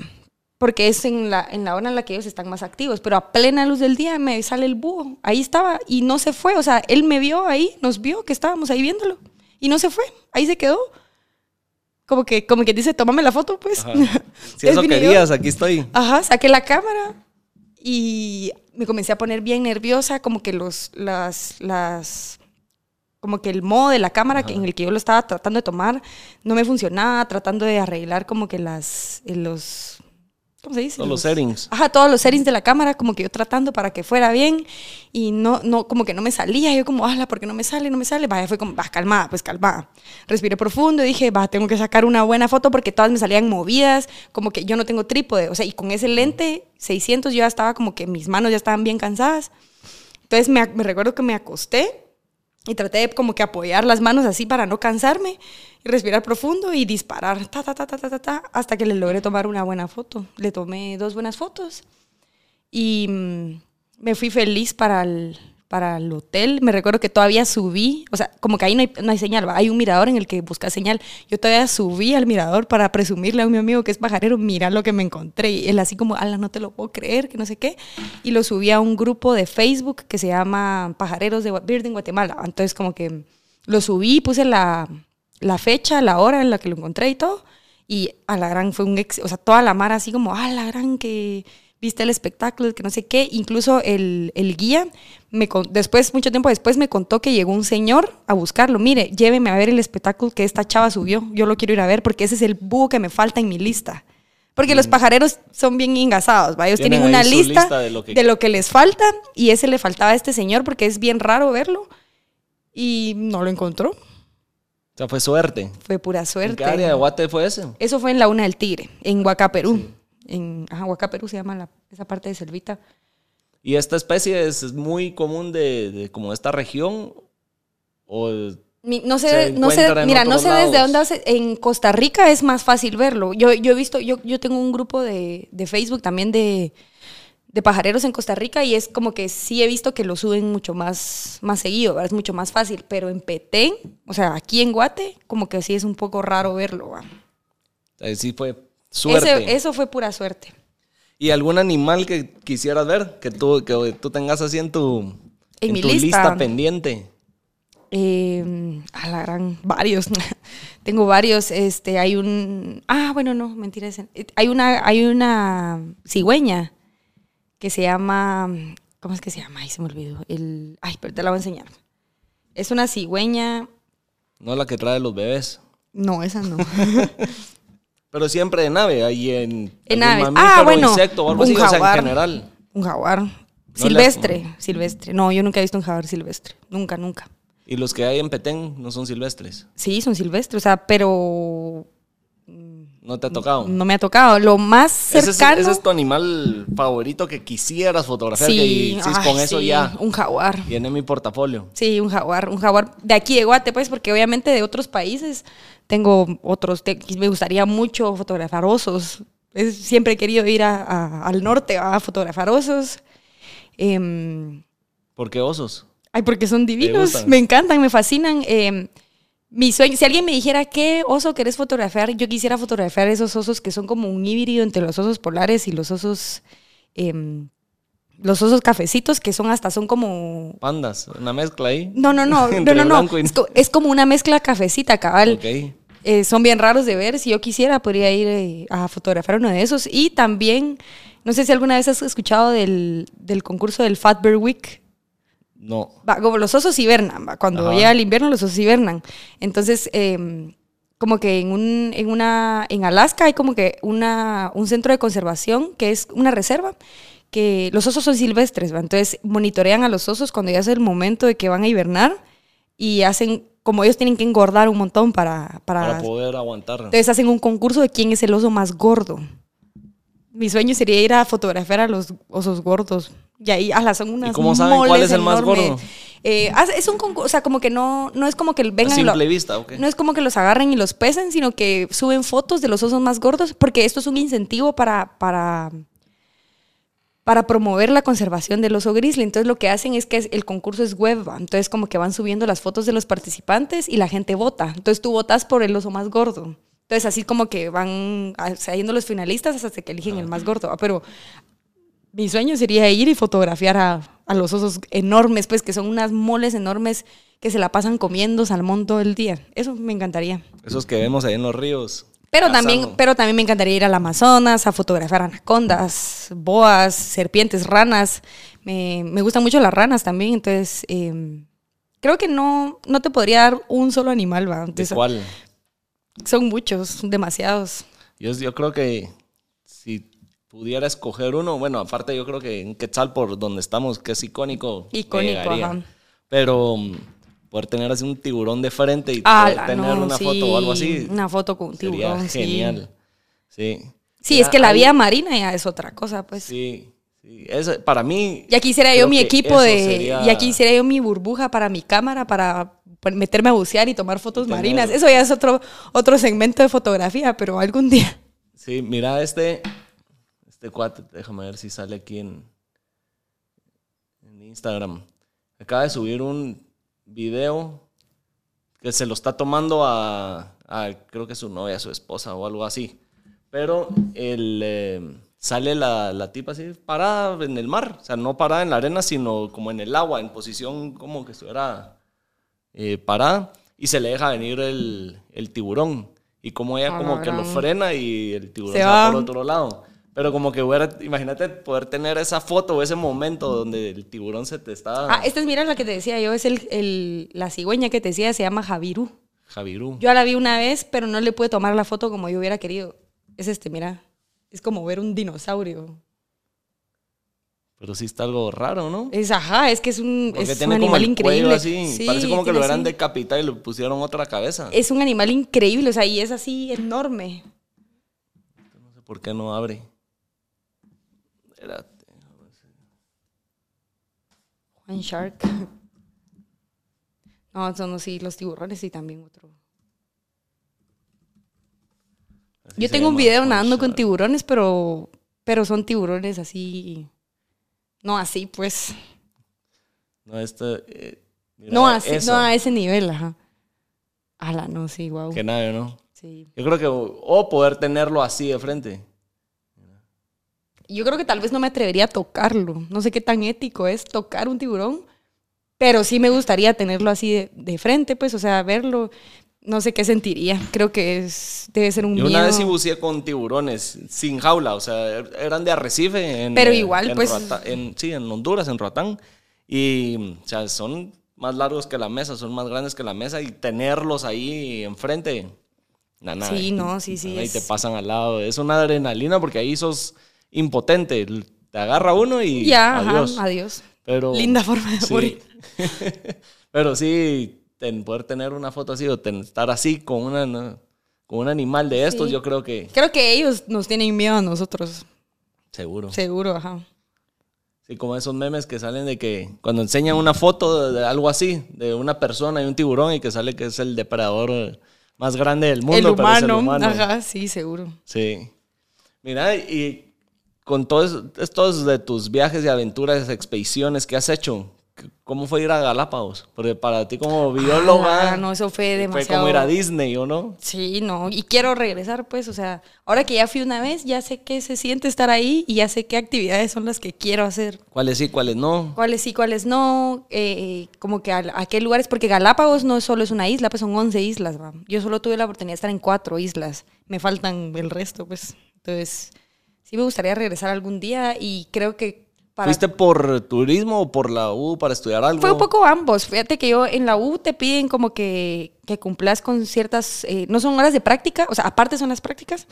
porque es en la, en la hora en la que ellos están más activos, pero a plena luz del día me sale el búho. Ahí estaba y no se fue. O sea, él me vio ahí, nos vio que estábamos ahí viéndolo y no se fue. Ahí se quedó. Como que, como que dice, tómame la foto, pues. Ajá. Si eso querías, aquí estoy. Ajá, saqué la cámara y me comencé a poner bien nerviosa, como que los, las, las, como que el modo de la cámara que, en el que yo lo estaba tratando de tomar no me funcionaba, tratando de arreglar como que las, los, ¿cómo se dice? Todos los settings. Ajá, todos los settings de la cámara, como que yo tratando para que fuera bien y no, no, como que no me salía. Yo como, ala, ¿por qué no me sale? No me sale. Vaya, fue como, va, calmada, pues calmada. Respiré profundo y dije, va, tengo que sacar una buena foto porque todas me salían movidas, como que yo no tengo trípode. O sea, y con ese lente 600 yo ya estaba como que mis manos ya estaban bien cansadas. Entonces me, recuerdo que me acosté y traté de como que apoyar las manos así para no cansarme respirar profundo y disparar ta, ta, ta, ta, ta, ta, hasta que le logré tomar una buena foto. Le tomé dos buenas fotos y mm, me fui feliz para el, para el hotel. Me recuerdo que todavía subí, o sea, como que ahí no hay, no hay señal, hay un mirador en el que busca señal. Yo todavía subí al mirador para presumirle a mi amigo que es pajarero, mira lo que me encontré. Y él así como, ala, no te lo puedo creer, que no sé qué. Y lo subí a un grupo de Facebook que se llama Pajareros de Bird en Guatemala. Entonces como que lo subí, puse la, la fecha, la hora en la que lo encontré y todo. Y a la gran fue un ex, o sea, toda la mar así como, a la gran que viste el espectáculo, que no sé qué. Incluso el, el guía, me, después, mucho tiempo después, me contó que llegó un señor a buscarlo. Mire, lléveme a ver el espectáculo que esta chava subió. Yo lo quiero ir a ver porque ese es el búho que me falta en mi lista. Porque los mm. pajareros son bien engasados, Ellos tienen, una lista, de, lo que... de lo que les falta y ese le faltaba a este señor porque es bien raro verlo y no lo encontró. O sea, fue suerte. Fue pura suerte. ¿En qué área de Guate fue ese? Eso fue en la Una del Tigre, en Huaca, Perú en Huaca, Perú se llama esa parte de Selvita. ¿Y esta especie es, muy común de, como esta región? ¿O no sé, no sé, mira, no sé desde dónde hace, en Costa Rica es más fácil verlo. Yo, yo he visto, yo, yo tengo un grupo de, de Facebook también de, de, pajareros en Costa Rica y es como que sí he visto que lo suben mucho más, más seguido, es mucho más fácil, pero en Petén, o sea, aquí en Guate, como que sí es un poco raro verlo. Sí fue Suerte. eso fue pura suerte. ¿Y algún animal que quisieras ver? Que tú, que tú tengas así en tu, en, mi lista. pendiente. Eh, a la gran, varios. Tengo varios. Este, hay un. Ah, bueno, no, mentira. Hay una, hay una cigüeña que se llama. ¿Cómo es que se llama? Ay, se me olvidó. El, ay, pero te la voy a enseñar. Es una cigüeña. No la que trae los bebés. No, esa no. Pero siempre de nave, ahí en. En nave. Ah, bueno. Insecto o algo así, o sea, en general. Un jaguar. silvestre, silvestre. No, yo nunca he visto un jaguar silvestre. Nunca, nunca. ¿Y los que hay en Petén no son silvestres? Sí, son silvestres, o sea, pero. ¿No te ha tocado? No me ha tocado. Lo más cercano. ¿Ese es, tu animal favorito que quisieras fotografiar? Sí, y, con eso ya. Un jaguar. Viene mi portafolio. Sí, un jaguar. Un jaguar de aquí de Guate, pues, porque obviamente de otros países tengo otros, me gustaría mucho fotografiar osos. siempre he querido ir al norte a fotografiar osos. Em, ¿Por qué osos? Ay, porque son divinos, me encantan, me fascinan. Em, mi sueño, si alguien me dijera qué oso querés fotografiar, yo quisiera fotografiar esos osos que son como un híbrido entre los osos polares y los osos em, los osos cafecitos que son hasta son como pandas, una mezcla ahí. No, no, no, no, no, no. Es, como una mezcla cafecita, cabal. Eh, son bien raros de ver. Si yo quisiera, podría ir eh, a fotografiar uno de esos. Y también, no sé si alguna vez has escuchado del, del concurso del Fat Bear Week. No. como los osos hibernan, cuando llega el invierno los osos hibernan. Entonces, em, como que en, un, en, una, en Alaska hay como que una, un centro de conservación que es una reserva que los osos son silvestres, entonces monitorean a los osos cuando ya es el momento de que van a hibernar y hacen, como ellos tienen que engordar un montón para... Para, poder aguantar. Entonces hacen un concurso de quién es el oso más gordo. Mi sueño sería ir a fotografiar a los osos gordos. Y ahí, ala, son unas ¿Y cómo saben cuál es el más gordo? Eh, es un concurso, o sea, como que no, no es como que vengan... A simple vista, ok. No es como que los agarren y los pesen, sino que suben fotos de los osos más gordos, porque esto es un incentivo para, para para promover la conservación del oso grizzly. Entonces lo que hacen es que el concurso es web, entonces como que van subiendo las fotos de los participantes y la gente vota. Entonces tú votas por el oso más gordo. Entonces así como que van saliendo los finalistas hasta que eligen el más gordo. Ah, pero mi sueño sería ir y fotografiar a, a, los osos enormes, pues que son unas moles enormes que se la pasan comiendo salmón todo el día. Eso me encantaría. Esos que vemos ahí en los ríos. Pero también, pero también me encantaría ir al Amazonas a fotografiar anacondas, boas, serpientes, ranas. Me, me gustan mucho las ranas también, entonces eh, creo que no, no te podría dar un solo animal, ¿va? ¿De cuál? Son muchos, demasiados. Yo, yo creo que si pudiera escoger uno, bueno, aparte yo creo que en Quetzal, por donde estamos, que es icónico. Icónico, ajá. Pero mm, poder tener así un tiburón de frente y Ah, poder tener una foto o algo así. Una foto con un tiburón, genial. Sí. Sí, es que la hay- vida marina ya es otra cosa, pues. Sí, sí. Ese- para mí. Ya quisiera yo mi equipo de. sería- Ya quisiera yo mi burbuja para mi cámara, para meterme a bucear y tomar fotos tener- marinas. Eso ya es otro, otro segmento de fotografía, pero algún día. Sí, mira este. Este cuate, déjame ver si sale aquí en, en Instagram. Acaba de subir un video que se lo está tomando a, a, creo que su novia, su esposa o algo así. Pero el, eh, sale la, la tipa así parada en el mar. O sea, no parada en la arena, sino como en el agua, en posición como que estuviera eh, parada. Y se le deja venir el, el tiburón. Y como ella como que lo frena y el tiburón Se se, va va. por otro lado. Pero como que hubiera, imagínate poder tener esa foto o ese momento donde el tiburón se te está... Ah, esta es, mira la que te decía yo, es el, el- la cigüeña que te decía, se llama Javirú. Javirú. Yo la vi una vez, pero no le pude tomar la foto como yo hubiera querido. Es este, mira. Es como ver un dinosaurio. Pero sí está algo raro, ¿no? Es, ajá, es que es un, Porque es un como animal el increíble. cuello así. Sí, Parece como que lo eran así. decapitado y le pusieron otra cabeza. Es un animal increíble, o sea, y es así enorme. No sé por qué no abre. Espérate. Juan Shark. No, son así los tiburones y también otro. Así Yo tengo un video nadando con tiburones, pero, pero son tiburones así. No así, pues. No, este. eh, mira No así, eso. no a ese nivel, ajá. Ala, no, sí, wow. Que nada, ¿no? Sí. Yo creo que. O poder tenerlo así de frente. Yo creo que tal vez no me atrevería a tocarlo. No sé qué tan ético es tocar un tiburón, pero sí me gustaría tenerlo así de, de frente, pues, o sea, verlo. No sé qué sentiría. Creo que es, debe ser un Yo miedo. una vez sí buceé con tiburones sin jaula, o sea, er- eran de arrecife. En, Pero eh, igual, en pues- Roatán- en- sí, en Honduras, en Roatán. Y, o sea, son más largos que la mesa, son más grandes que la mesa y tenerlos ahí enfrente. na- nada, Sí, no, sí, sí, Y es- te pasan al lado. Es una adrenalina porque ahí sos impotente. Te agarra uno y Ya, ajá, adiós. adiós. Pero, Linda forma de sí. morir. Pero sí, ten- poder tener una foto así o ten- estar así con, una, ¿no? con un animal de estos, Sí. yo creo que Creo que ellos nos tienen miedo a nosotros. seguro. Seguro, ajá. Sí, como esos memes que salen de que cuando enseñan una foto de, de algo así, de una persona y un tiburón y que sale que es el depredador más grande del mundo. el pero es humano, humano. Ajá, sí, seguro. Sí. Mira, y con todos estos de tus viajes y aventuras, expediciones que has hecho, ¿cómo fue ir a Galápagos? Porque para ti como bióloga Ah, no, eso fue fue demasiado. como ir a Disney, ¿o no? Sí, no, y quiero regresar, pues, o sea, ahora que ya fui una vez, ya sé qué se siente estar ahí y ya sé qué actividades son las que quiero hacer. ¿Cuáles sí, cuáles no? Cuáles sí, cuáles no, eh, como que a, a qué lugares, porque Galápagos no solo es una isla, pues son 11 islas, va. Yo solo tuve la oportunidad de estar en cuatro islas, me faltan el resto, pues. Entonces, sí me gustaría regresar algún día y creo que para... ¿Fuiste por turismo o por la U para estudiar algo? Fue un poco ambos. Fíjate que yo en la U te piden como que, que cumplas con ciertas, eh, no son horas de práctica, o sea, aparte son las prácticas,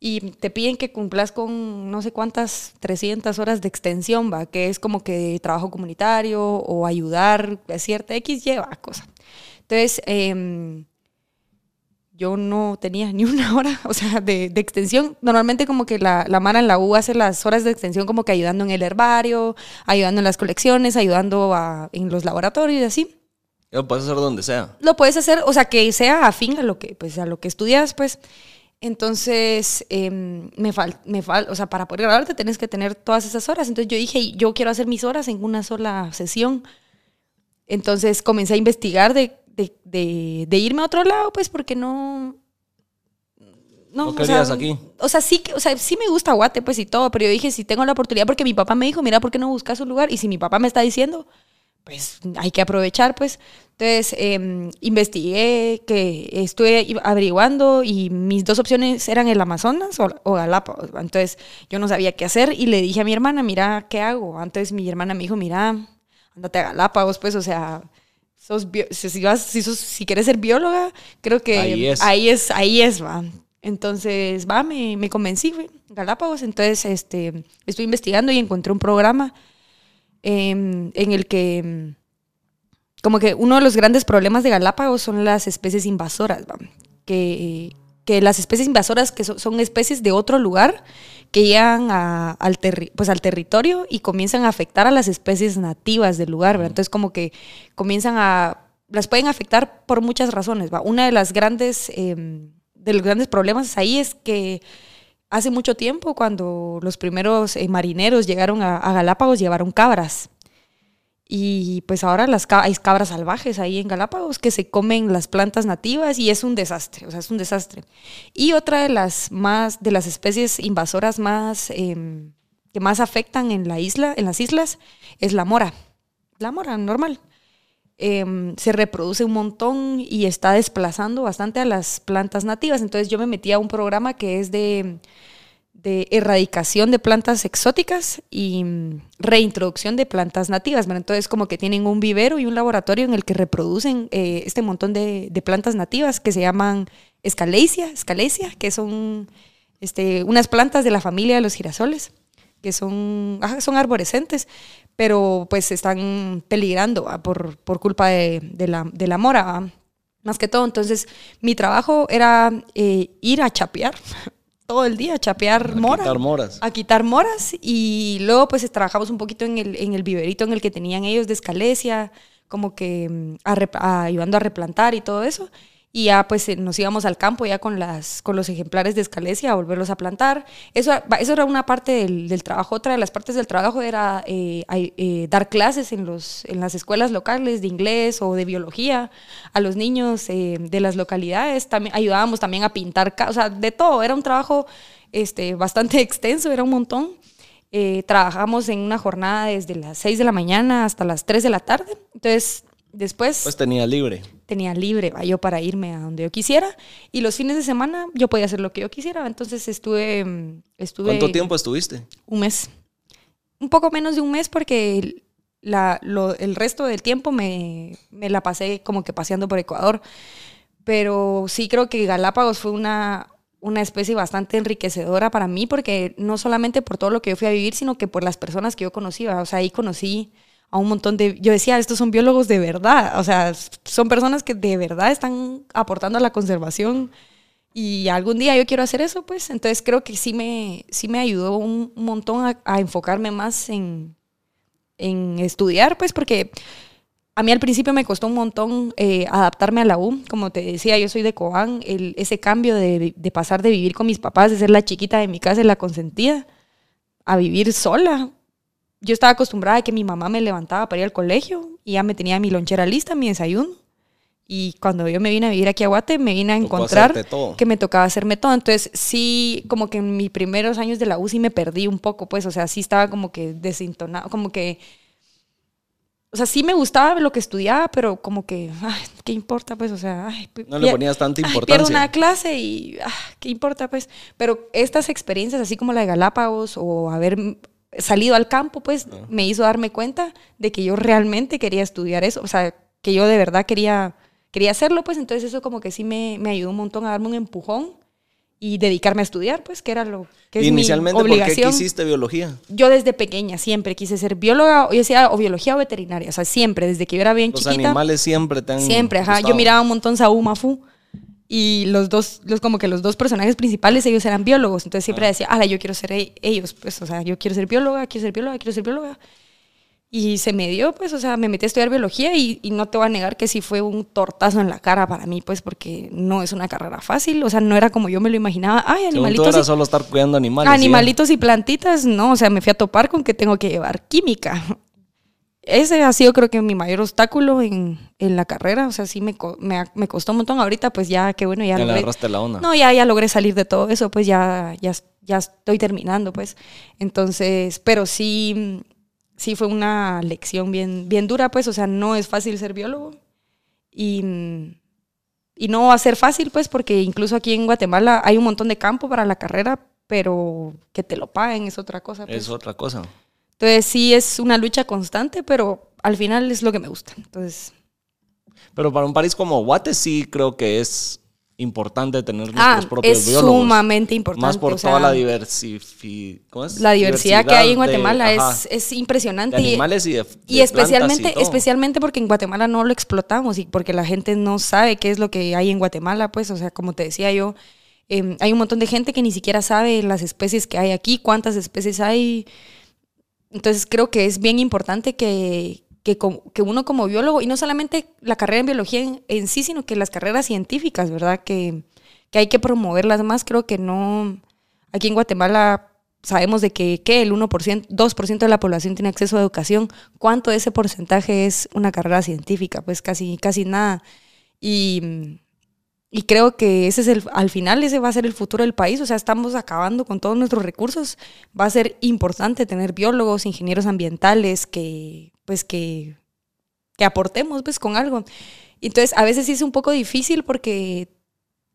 y te piden que cumplas con no sé cuántas 300 horas de extensión, va, que es como que trabajo comunitario o ayudar a cierta X lleva cosa. Entonces, em, yo no tenía ni una hora, o sea, de, de extensión. Normalmente como que la, la Mara en la U hace las horas de extensión como que ayudando en el herbario, ayudando en las colecciones, ayudando a- en los laboratorios y así. Lo puedes hacer donde sea. Lo puedes hacer, o sea, que sea afín a lo que, pues, a lo que estudias, pues. Entonces, em, me falta, me fal o sea, para poder graduarte tenés que tener todas esas horas. Entonces yo dije, yo quiero hacer mis horas en una sola sesión. Entonces comencé a investigar de, de, de- de irme a otro lado, pues, porque no... No o querías sea, aquí. O sea, sí, o sea, sí me gusta Guate, pues, y todo, pero yo dije, si tengo la oportunidad, porque mi papá me dijo, mira, ¿por qué no buscas un lugar? Y si mi papá me está diciendo, pues hay que aprovechar, pues. Entonces, em, investigué, que estuve averiguando y mis dos opciones eran el Amazonas o, Galápagos. Entonces, yo no sabía qué hacer y le dije a mi hermana, mira, ¿qué hago? Entonces, mi hermana me dijo, mira, andate a Galápagos, pues, o sea, sos si, vas, si, si quieres ser bióloga, creo que ahí es, ahí es, ahí es va. Entonces, va, me, me convencí, Galápagos. Entonces, este, estoy investigando y encontré un programa em, en el que, como que uno de los grandes problemas de Galápagos son las especies invasoras, ¿va? Que, que las especies invasoras que son, especies de otro lugar que llegan al, pues al territorio y comienzan a afectar a las especies nativas del lugar, Entonces como que comienzan a, las pueden afectar por muchas razones, ¿va? Una de las grandes, em, de los grandes problemas ahí es que hace mucho tiempo, cuando los primeros eh, marineros llegaron a, Galápagos, llevaron cabras. Y pues ahora las hay cabras salvajes ahí en Galápagos que se comen las plantas nativas y es un desastre, o sea, es un desastre. Y otra de las más, de las especies invasoras más, em, que más afectan en la isla, en las islas, es la mora. La mora, normal. Em, se reproduce un montón y está desplazando bastante a las plantas nativas. Entonces yo me metí a un programa que es de, de erradicación de plantas exóticas y mm, reintroducción de plantas nativas. Bueno, entonces como que tienen un vivero y un laboratorio en el que reproducen eh, este montón de, de, plantas nativas que se llaman escalecia, que son este, unas plantas de la familia de los girasoles que son, son arborescentes, pero pues están peligrando por, por, culpa de, de, la, de la mora, más que todo. Entonces, mi trabajo era eh, ir a chapear todo el día, a chapear a quitar moras. A quitar moras y luego pues trabajamos un poquito en el, en el viverito en el que tenían ellos de escalesia, como que mm, ayudando a replantar y todo eso y ya pues eh, nos íbamos al campo ya con, las, con los ejemplares de escalesia a volverlos a plantar. Eso, eso era una parte del, del trabajo. Otra de las partes del trabajo era eh, eh, dar clases en, los, en las escuelas locales de inglés o de biología a los niños de las localidades. También, ayudábamos también a pintar, o sea, de todo. Era un trabajo este, bastante extenso, era un montón. trabajamos en una jornada desde las 6 de la mañana hasta las 3 de la tarde. Entonces, después... Pues tenía libre tenía libre yo para irme a donde yo quisiera y los fines de semana yo podía hacer lo que yo quisiera. Entonces estuve... Mm, estuve ¿Cuánto tiempo estuviste? Un mes. Un poco menos de un mes porque la, el resto del tiempo me, me, la pasé como que paseando por Ecuador. Pero sí creo que Galápagos fue una, una especie bastante enriquecedora para mí porque no solamente por todo lo que yo fui a vivir, sino que por las personas que yo conocía. O sea, ahí conocí a un montón de... Yo decía, estos son biólogos de verdad, o sea, son personas que de verdad están aportando a la conservación y algún día yo quiero hacer eso, pues entonces creo que sí me, sí me ayudó un, montón a, enfocarme más en, en estudiar, pues porque a mí al principio me costó un montón eh, adaptarme a la U. Como te decía, yo soy de Cobán. El, ese cambio de, de, pasar de vivir con mis papás, de ser la chiquita de mi casa la consentida, a vivir sola yo estaba acostumbrada a que mi mamá me levantaba para ir al colegio y ya me tenía mi lonchera lista, mi desayuno. Y cuando yo me vine a vivir aquí a Guate, me vine a encontrar que me tocaba hacerme todo. Entonces, sí, como que en mis primeros años de la U sí me perdí un poco, pues, o sea, sí estaba como que desintonado, como que... O sea, sí me gustaba lo que estudiaba, pero como que, ay, ¿qué importa? Pues, o sea, ay, no le ponías tanta importancia. pierdo una clase y, ah, ¿qué importa? Pues, pero estas experiencias, así como la de Galápagos o haber salido al campo, pues ah. me hizo darme cuenta de que yo realmente quería estudiar eso, o sea, que yo de verdad quería, quería hacerlo, pues entonces eso como que sí me, me ayudó un montón a darme un empujón y dedicarme a estudiar, pues que era lo que es Inicialmente, mi obligación. ¿por qué quisiste biología? Yo desde pequeña siempre quise ser bióloga, o decía o biología o veterinaria, o sea, siempre, desde que yo era bien chiquita. Los animales siempre te han Siempre, ajá. Yo miraba un montón Saúl Mafu y los dos, los, como que los dos personajes principales, ellos eran biólogos. Entonces siempre decía, ah, yo quiero ser e-, ellos, pues, o sea, yo quiero ser bióloga, quiero ser bióloga, quiero ser bióloga. Y se me dio, pues, o sea, me metí a estudiar biología y, y, no te voy a negar que sí fue un tortazo en la cara para mí, pues, porque no es una carrera fácil, o sea, no era como yo me lo imaginaba. Ay, animalitos. era solo estar cuidando animales. Animalitos y plantitas, no, o sea, me fui a topar con que tengo que llevar química ese ha sido creo que mi mayor obstáculo en, en la carrera. O sea, sí me, me, me, costó un montón. Ahorita pues ya, qué bueno, ya, ya logré... la onda. No, ya, ya logré salir de todo eso, pues ya, ya, ya estoy terminando, pues. Entonces, pero sí, sí fue una lección bien, bien dura, pues, o sea, no es fácil ser biólogo. Y, y no va a ser fácil, pues, porque incluso aquí en Guatemala hay un montón de campo para la carrera, pero que te lo paguen es otra cosa. Pues. Es otra cosa. Entonces sí es una lucha constante, pero al final es lo que me gusta. Entonces... Pero para un país como Guate sí creo que es importante tener nuestros ah, propios es biólogos. sumamente importante. Más por o sea, toda la diversi- ¿cómo es? la diversidad, que hay en Guatemala es, es impresionante. de animales y de, Y especialmente, y especialmente porque en Guatemala no lo explotamos y porque la gente no sabe qué es lo que hay en Guatemala, pues, o sea, como te decía yo, eh, hay un montón de gente que ni siquiera sabe las especies que hay aquí, cuántas especies hay. Entonces creo que es bien importante que, que, que uno como biólogo, y no solamente la carrera en biología en, en sí, sino que las carreras científicas, ¿verdad? Que, que hay que promoverlas más. Creo que no, aquí en Guatemala sabemos de que, que el 1%, 2% de la población tiene acceso a educación. ¿Cuánto de ese porcentaje es una carrera científica? Pues casi, casi nada. Y, y creo que ese es el, al final ese va a ser el futuro del país. O sea, estamos acabando con todos nuestros recursos. Va a ser importante tener biólogos, ingenieros ambientales que, pues que, que aportemos pues con algo. Entonces, a veces sí es un poco difícil porque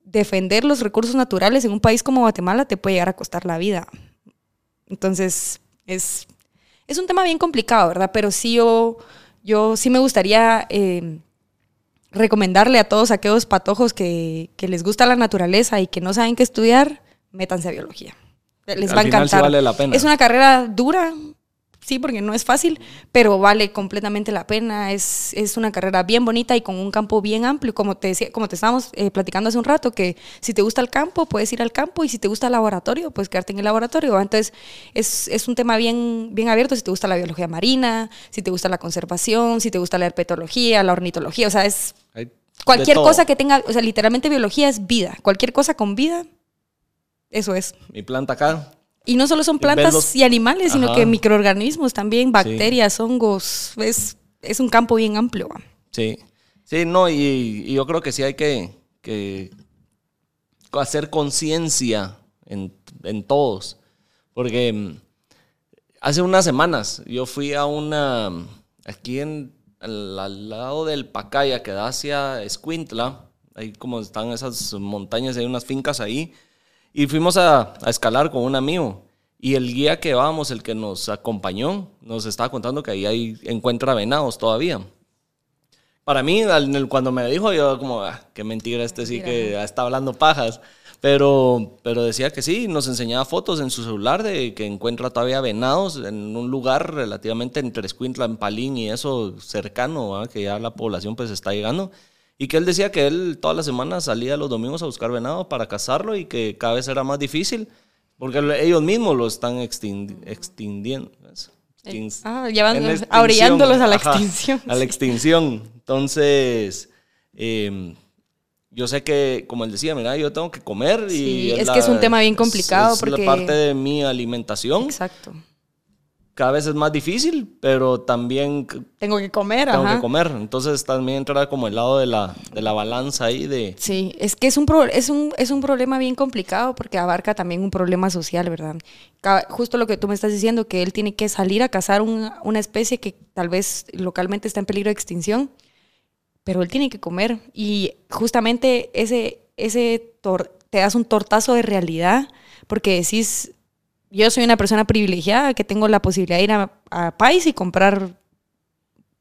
defender los recursos naturales en un país como Guatemala te puede llegar a costar la vida. Entonces, es, es un tema bien complicado, ¿verdad? Pero sí yo, yo sí me gustaría eh, recomendarle a todos aquellos patojos que, que les gusta la naturaleza y que no saben qué estudiar, métanse a biología. Les Al va a sí encantar. vale la pena. Es una carrera dura, sí, porque no es fácil, pero vale completamente la pena. Es, es una carrera bien bonita y con un campo bien amplio. Como te decía, como te estábamos eh, platicando hace un rato, que si te gusta el campo, puedes ir al campo, y si te gusta el laboratorio, puedes quedarte en el laboratorio. Entonces, es, es un tema bien, bien abierto. Si te gusta la biología marina, si te gusta la conservación, si te gusta la herpetología, la ornitología, o sea, es cualquier cosa que tenga, o sea, literalmente biología es vida. Cualquier cosa con vida, eso es. Mi planta acá. Y no solo son plantas los- y animales, sino que microorganismos también, bacterias, hongos. Es, es un campo bien amplio. Sí. Sí, no, y, y yo creo que sí hay que, que hacer conciencia en, en todos. Porque mm, hace unas semanas yo fui a una, aquí en, al, al lado del Pacaya, que da hacia Escuintla, ahí como están esas montañas, hay unas fincas ahí, y fuimos a, a escalar con un amigo. Y el guía que vamos, el que nos acompañó, nos estaba contando que ahí hay, encuentra venados todavía. Para mí, al- cuando me dijo, yo como, ah, qué mentira, este sí que está hablando pajas. Pero, pero decía que sí, nos enseñaba fotos en su celular de que encuentra todavía venados en un lugar relativamente entre Escuintla, en Palín y eso cercano, ¿va? que ya la población pues está llegando. Y que él decía que él todas las semanas salía los domingos a buscar venado para cazarlo y que cada vez era más difícil porque lo- ellos mismos lo están extin- extindiendo. Extin- Ah, extinción. abrillándolos a la Ajá, extinción. A la extinción. Entonces, eh, yo sé que, como él decía, mira, yo tengo que comer y... Es que es un tema bien complicado es porque- la parte de mi alimentación. Exacto. Cada vez es más difícil, pero también Tengo que comer, tengo ajá. que comer. Entonces también entra como el lado de la, de la balanza ahí de... Sí, es que es un, pro- es, un, es un problema bien complicado porque abarca también un problema social, ¿verdad? Justo lo que tú me estás diciendo, que él tiene que salir a cazar una, una especie que tal vez localmente está en peligro de extinción, pero él tiene que comer. Y justamente ese, ese tor- te das un tortazo de realidad porque decís, yo soy una persona privilegiada que tengo la posibilidad de ir a, a país y comprar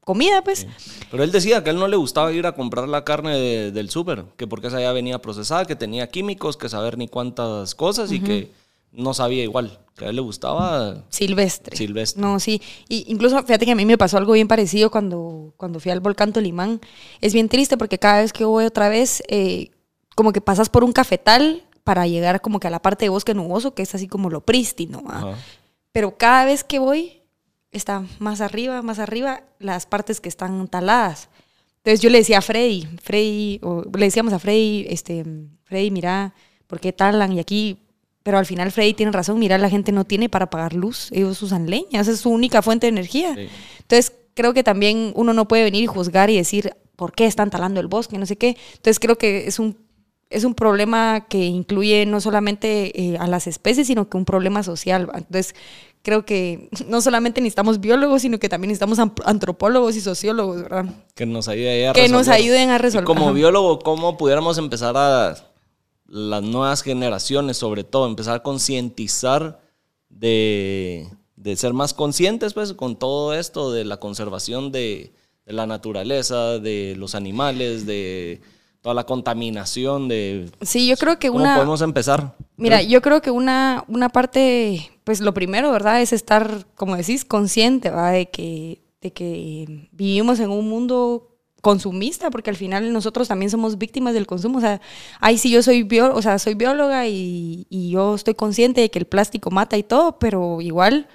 comida, pues. Pero él decía que a él no le gustaba ir a comprar la carne de- del súper, que porque esa ya venía procesada, que tenía químicos, que saber ni cuántas cosas y que no sabía igual, que a él le gustaba Silvestre. silvestre. No, sí. Y incluso, fíjate que a mí me pasó algo bien parecido cuando, cuando fui al volcán Tolimán. Es bien triste porque cada vez que voy otra vez, eh, como que pasas por un cafetal para llegar como que a la parte de bosque nuboso, que es así como lo prístino. Ajá. Pero cada vez que voy, está más arriba, más arriba, las partes que están taladas. Entonces yo le decía a Freddy, Freddy, o le decíamos a Freddy, este, Freddy, mira, ¿por qué talan? Y aquí, pero al final Freddy tiene razón, mira, la gente no tiene para pagar luz, ellos usan leña, esa es su única fuente de energía. Sí. Entonces creo que también uno no puede venir y juzgar y decir, ¿por qué están talando el bosque? No sé qué. Entonces creo que es un, es un problema que incluye no solamente eh, a las especies, sino que un problema social. Entonces creo que no solamente necesitamos biólogos, sino que también necesitamos antropólogos y sociólogos, ¿verdad? Que nos ayuden a Que nos ayuden a resolver. como biólogo, ¿cómo pudiéramos empezar a las nuevas generaciones, sobre todo, empezar a concientizar de, de, ser más conscientes, pues, con todo esto de la conservación de, de la naturaleza, de los animales, de toda la contaminación de... Sí, yo creo que ¿cómo una... podemos empezar? Mira, yo creo que una, una parte, pues lo primero, ¿verdad? Es estar, como decís, consciente, ¿verdad? De que, de que vivimos en un mundo consumista, porque al final nosotros también somos víctimas del consumo. O sea, ahí sí yo soy, bio, o sea, soy bióloga y, y yo estoy consciente de que el plástico mata y todo, pero igual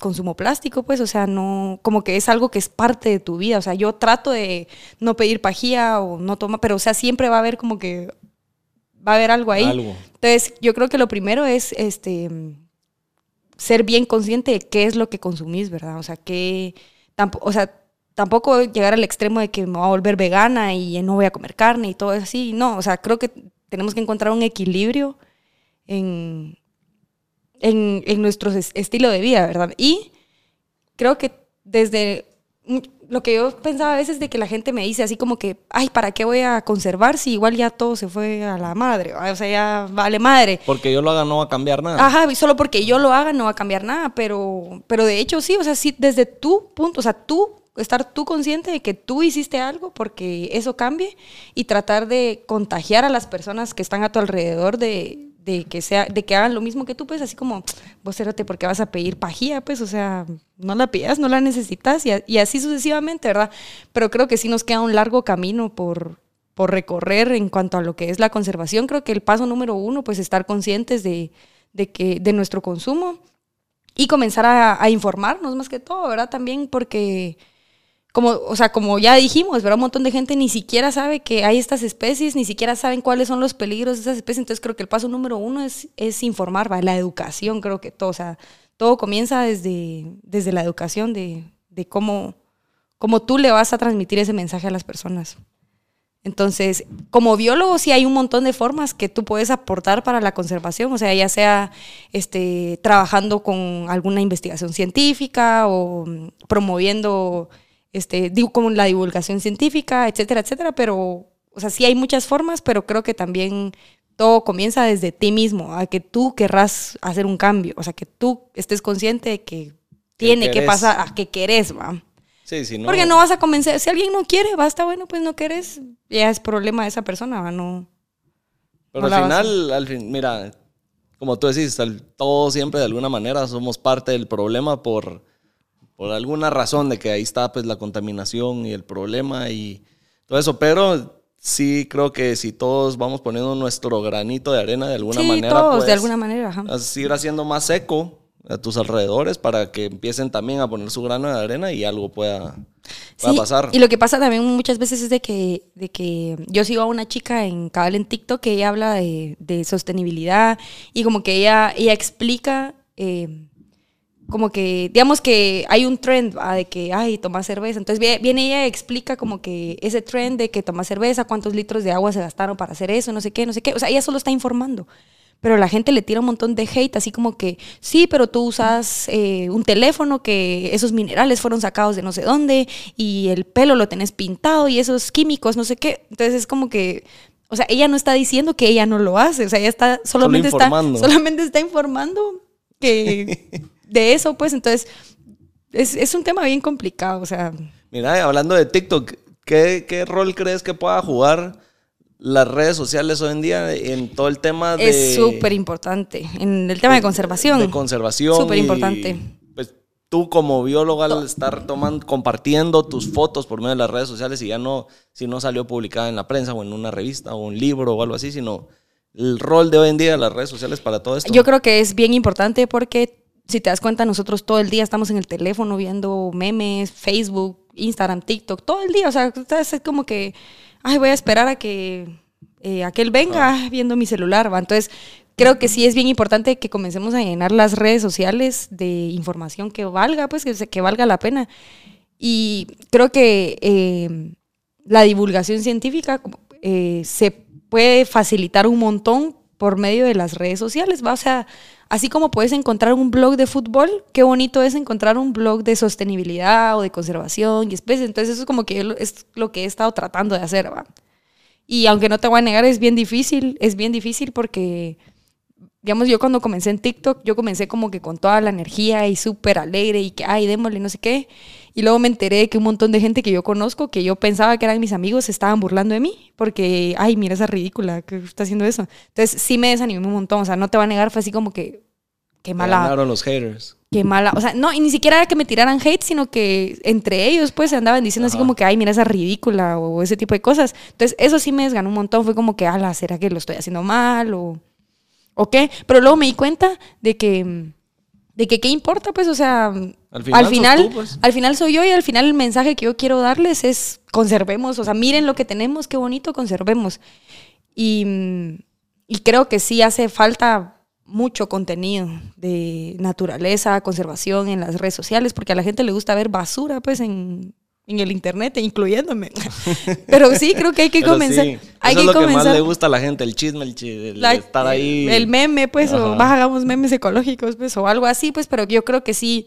consumo plástico, pues, o sea, no, como que es algo que es parte de tu vida, o sea, yo trato de no pedir pajía o no tomar, pero, o sea, siempre va a haber como que, va a haber algo ahí. Entonces, yo creo que lo primero es, este, ser bien consciente de qué es lo que consumís, ¿verdad? O sea, que, o sea, tampoco llegar al extremo de que me voy a volver vegana y no voy a comer carne y todo así, no, o sea, creo que tenemos que encontrar un equilibrio en en, en nuestro estilo de vida, ¿verdad? Y creo que desde lo que yo pensaba a veces de que la gente me dice así como que, ay, ¿para qué voy a conservar si igual ya todo se fue a la madre? O sea, ya vale madre. Porque yo lo haga no va a cambiar nada. Ajá, solo porque yo lo haga no va a cambiar nada, pero, pero de hecho sí, o sea, sí, desde tu punto, o sea, tú, estar tú consciente de que tú hiciste algo porque eso cambie y tratar de contagiar a las personas que están a tu alrededor de, de que sea de que hagan lo mismo que tú pues así como vos érate porque vas a pedir pajía pues o sea no la pidas no la necesitas y, así sucesivamente verdad pero creo que sí nos queda un largo camino por por recorrer en cuanto a lo que es la conservación. Creo que el paso número uno pues estar conscientes de, de que de nuestro consumo y comenzar a, a informarnos más que todo verdad también porque como, o sea, como ya dijimos, ¿verdad? Un montón de gente ni siquiera sabe que hay estas especies, ni siquiera saben cuáles son los peligros de esas especies. Entonces creo que el paso número uno es, es informar, ¿va? La educación, creo que todo, o sea, todo comienza desde, desde la educación de, de cómo, cómo tú le vas a transmitir ese mensaje a las personas. Entonces, como biólogo sí hay un montón de formas que tú puedes aportar para la conservación, o sea, ya sea este, trabajando con alguna investigación científica o promoviendo este, digo, como la divulgación científica, etcétera, etcétera, pero, o sea, sí hay muchas formas, pero creo que también todo comienza desde ti mismo, a que tú querrás hacer un cambio, o sea, que tú estés consciente de que tiene que pasar, a que querés, va. Sí, sí, no. Porque no vas a convencer, si alguien no quiere, basta, bueno, pues no querés, ya es problema de esa persona, va, no. Pero al final, al fin, mira, como tú decís, todo siempre de alguna manera somos parte del problema por por alguna razón de que ahí está pues la contaminación y el problema y todo eso, pero sí creo que si todos vamos poniendo nuestro granito de arena de alguna sí, manera, todos pues, de alguna manera, ajá. ir haciendo más seco a tus alrededores para que empiecen también a poner su grano de arena y algo pueda, pueda pasar. Y lo que pasa también muchas veces es de que, de que yo sigo a una chica en cabal en TikTok que ella habla de, de sostenibilidad y como que ella, ella explica eh, como que, digamos que hay un trend de que, ay, toma cerveza. Entonces viene ella y explica como que ese trend de que toma cerveza, cuántos litros de agua se gastaron para hacer eso, no sé qué, no sé qué. O sea, ella solo está informando. Pero la gente le tira un montón de hate, así como que, sí, pero tú usas eh, un teléfono que esos minerales fueron sacados de no sé dónde y el pelo lo tenés pintado y esos químicos, no sé qué. Entonces es como que, o sea, ella no está diciendo que ella no lo hace, o sea, ella está solamente, está, solamente está informando que de eso, pues entonces es, un tema bien complicado, o sea. Mira, hablando de TikTok, ¿qué, rol crees que pueda jugar las redes sociales hoy en día en todo el tema de... Es súper importante, en el tema de, conservación. De conservación. Súper importante. Pues tú como bióloga al estar tomando, compartiendo tus fotos por medio de las redes sociales y ya no, si no salió publicada en la prensa o en una revista o un libro o algo así, sino el rol de hoy en día de las redes sociales para todo esto. Yo creo que es bien importante porque si te das cuenta, nosotros todo el día estamos en el teléfono viendo memes, Facebook, Instagram, TikTok, todo el día. O sea, es como que, ay, voy a esperar a que eh, aquel venga viendo mi celular, ¿va? Entonces, creo que sí es bien importante que comencemos a llenar las redes sociales de información que valga, pues, que, que valga la pena. Y creo que eh, la divulgación científica eh, se puede facilitar un montón por medio de las redes sociales, ¿va? O sea, así como puedes encontrar un blog de fútbol, qué bonito es encontrar un blog de sostenibilidad o de conservación y especies. Entonces eso es como que es lo que he estado tratando de hacer, ¿va? Y aunque no te voy a negar, es bien difícil, es bien difícil porque, digamos, yo cuando comencé en TikTok, yo comencé como que con toda la energía y súper alegre y que, ay, démosle, no sé qué. Y luego me enteré de que un montón de gente que yo conozco, que yo pensaba que eran mis amigos, se estaban burlando de mí porque, ay, mira esa ridícula que está haciendo eso. Entonces sí me desanimé un montón, o sea, no te va a negar, fue así como que, qué mala. Ganaron los haters. Qué mala, o sea, no, y ni siquiera era que me tiraran hate, sino que entre ellos pues se andaban diciendo así Ajá. como que, ay, mira esa ridícula o ese tipo de cosas. Entonces eso sí me desganó un montón, fue como que, ala, ¿será que lo estoy haciendo mal o, o qué? Pero luego me di cuenta de que, de que qué importa pues, o sea, Al final, al final, sos tú, pues. al final soy yo y al final el mensaje que yo quiero darles es conservemos, o sea, miren lo que tenemos, qué bonito, conservemos. Y, y creo que sí hace falta mucho contenido de naturaleza, conservación en las redes sociales, porque a la gente le gusta ver basura, pues, en, en el internet, incluyéndome. Pero sí, creo que hay que Pero comenzar. sí, hay eso que es lo que más comenzar. le gusta a la gente, el chisme, el, chi- el la- estar ahí. El meme, pues, o más hagamos memes ecológicos, pues, o algo así, pues, pero yo creo que sí,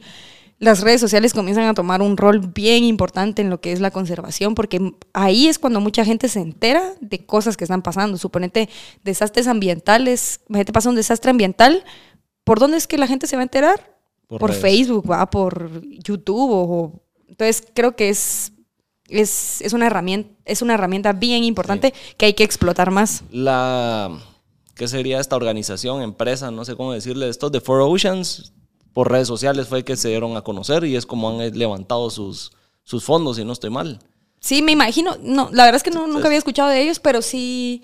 las redes sociales comienzan a tomar un rol bien importante en lo que es la conservación, porque ahí es cuando mucha gente se entera de cosas que están pasando. Suponete desastres ambientales, imagínate pasa un desastre ambiental, ¿por dónde es que la gente se va a enterar? Por. Facebook, va, por YouTube, o, entonces creo que es, es, es una herramienta, es una herramienta bien importante que hay que explotar más. La. ¿Qué sería esta organización, empresa, no sé cómo decirle? Estos de Four Oceans, por redes sociales fue que se dieron a conocer y es como han levantado sus, sus fondos, si no estoy mal. Sí, me imagino. No, la verdad es que no, nunca había escuchado de ellos, pero sí,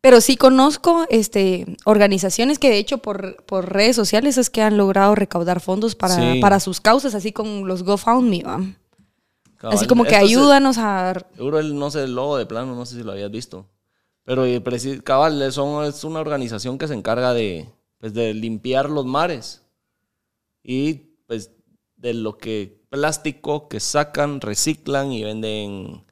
pero sí conozco este, organizaciones que de hecho por, por redes sociales es que han logrado recaudar fondos para, Sí. para sus causas, así con los GoFundMe, Así como que se- ayúdanos a... Seguro el, no sé, el logo de plano, no sé si lo habías visto. Pero eh, cabal, son, es una organización que se encarga de, pues, de limpiar los mares. Y pues de lo que plástico que sacan, reciclan y venden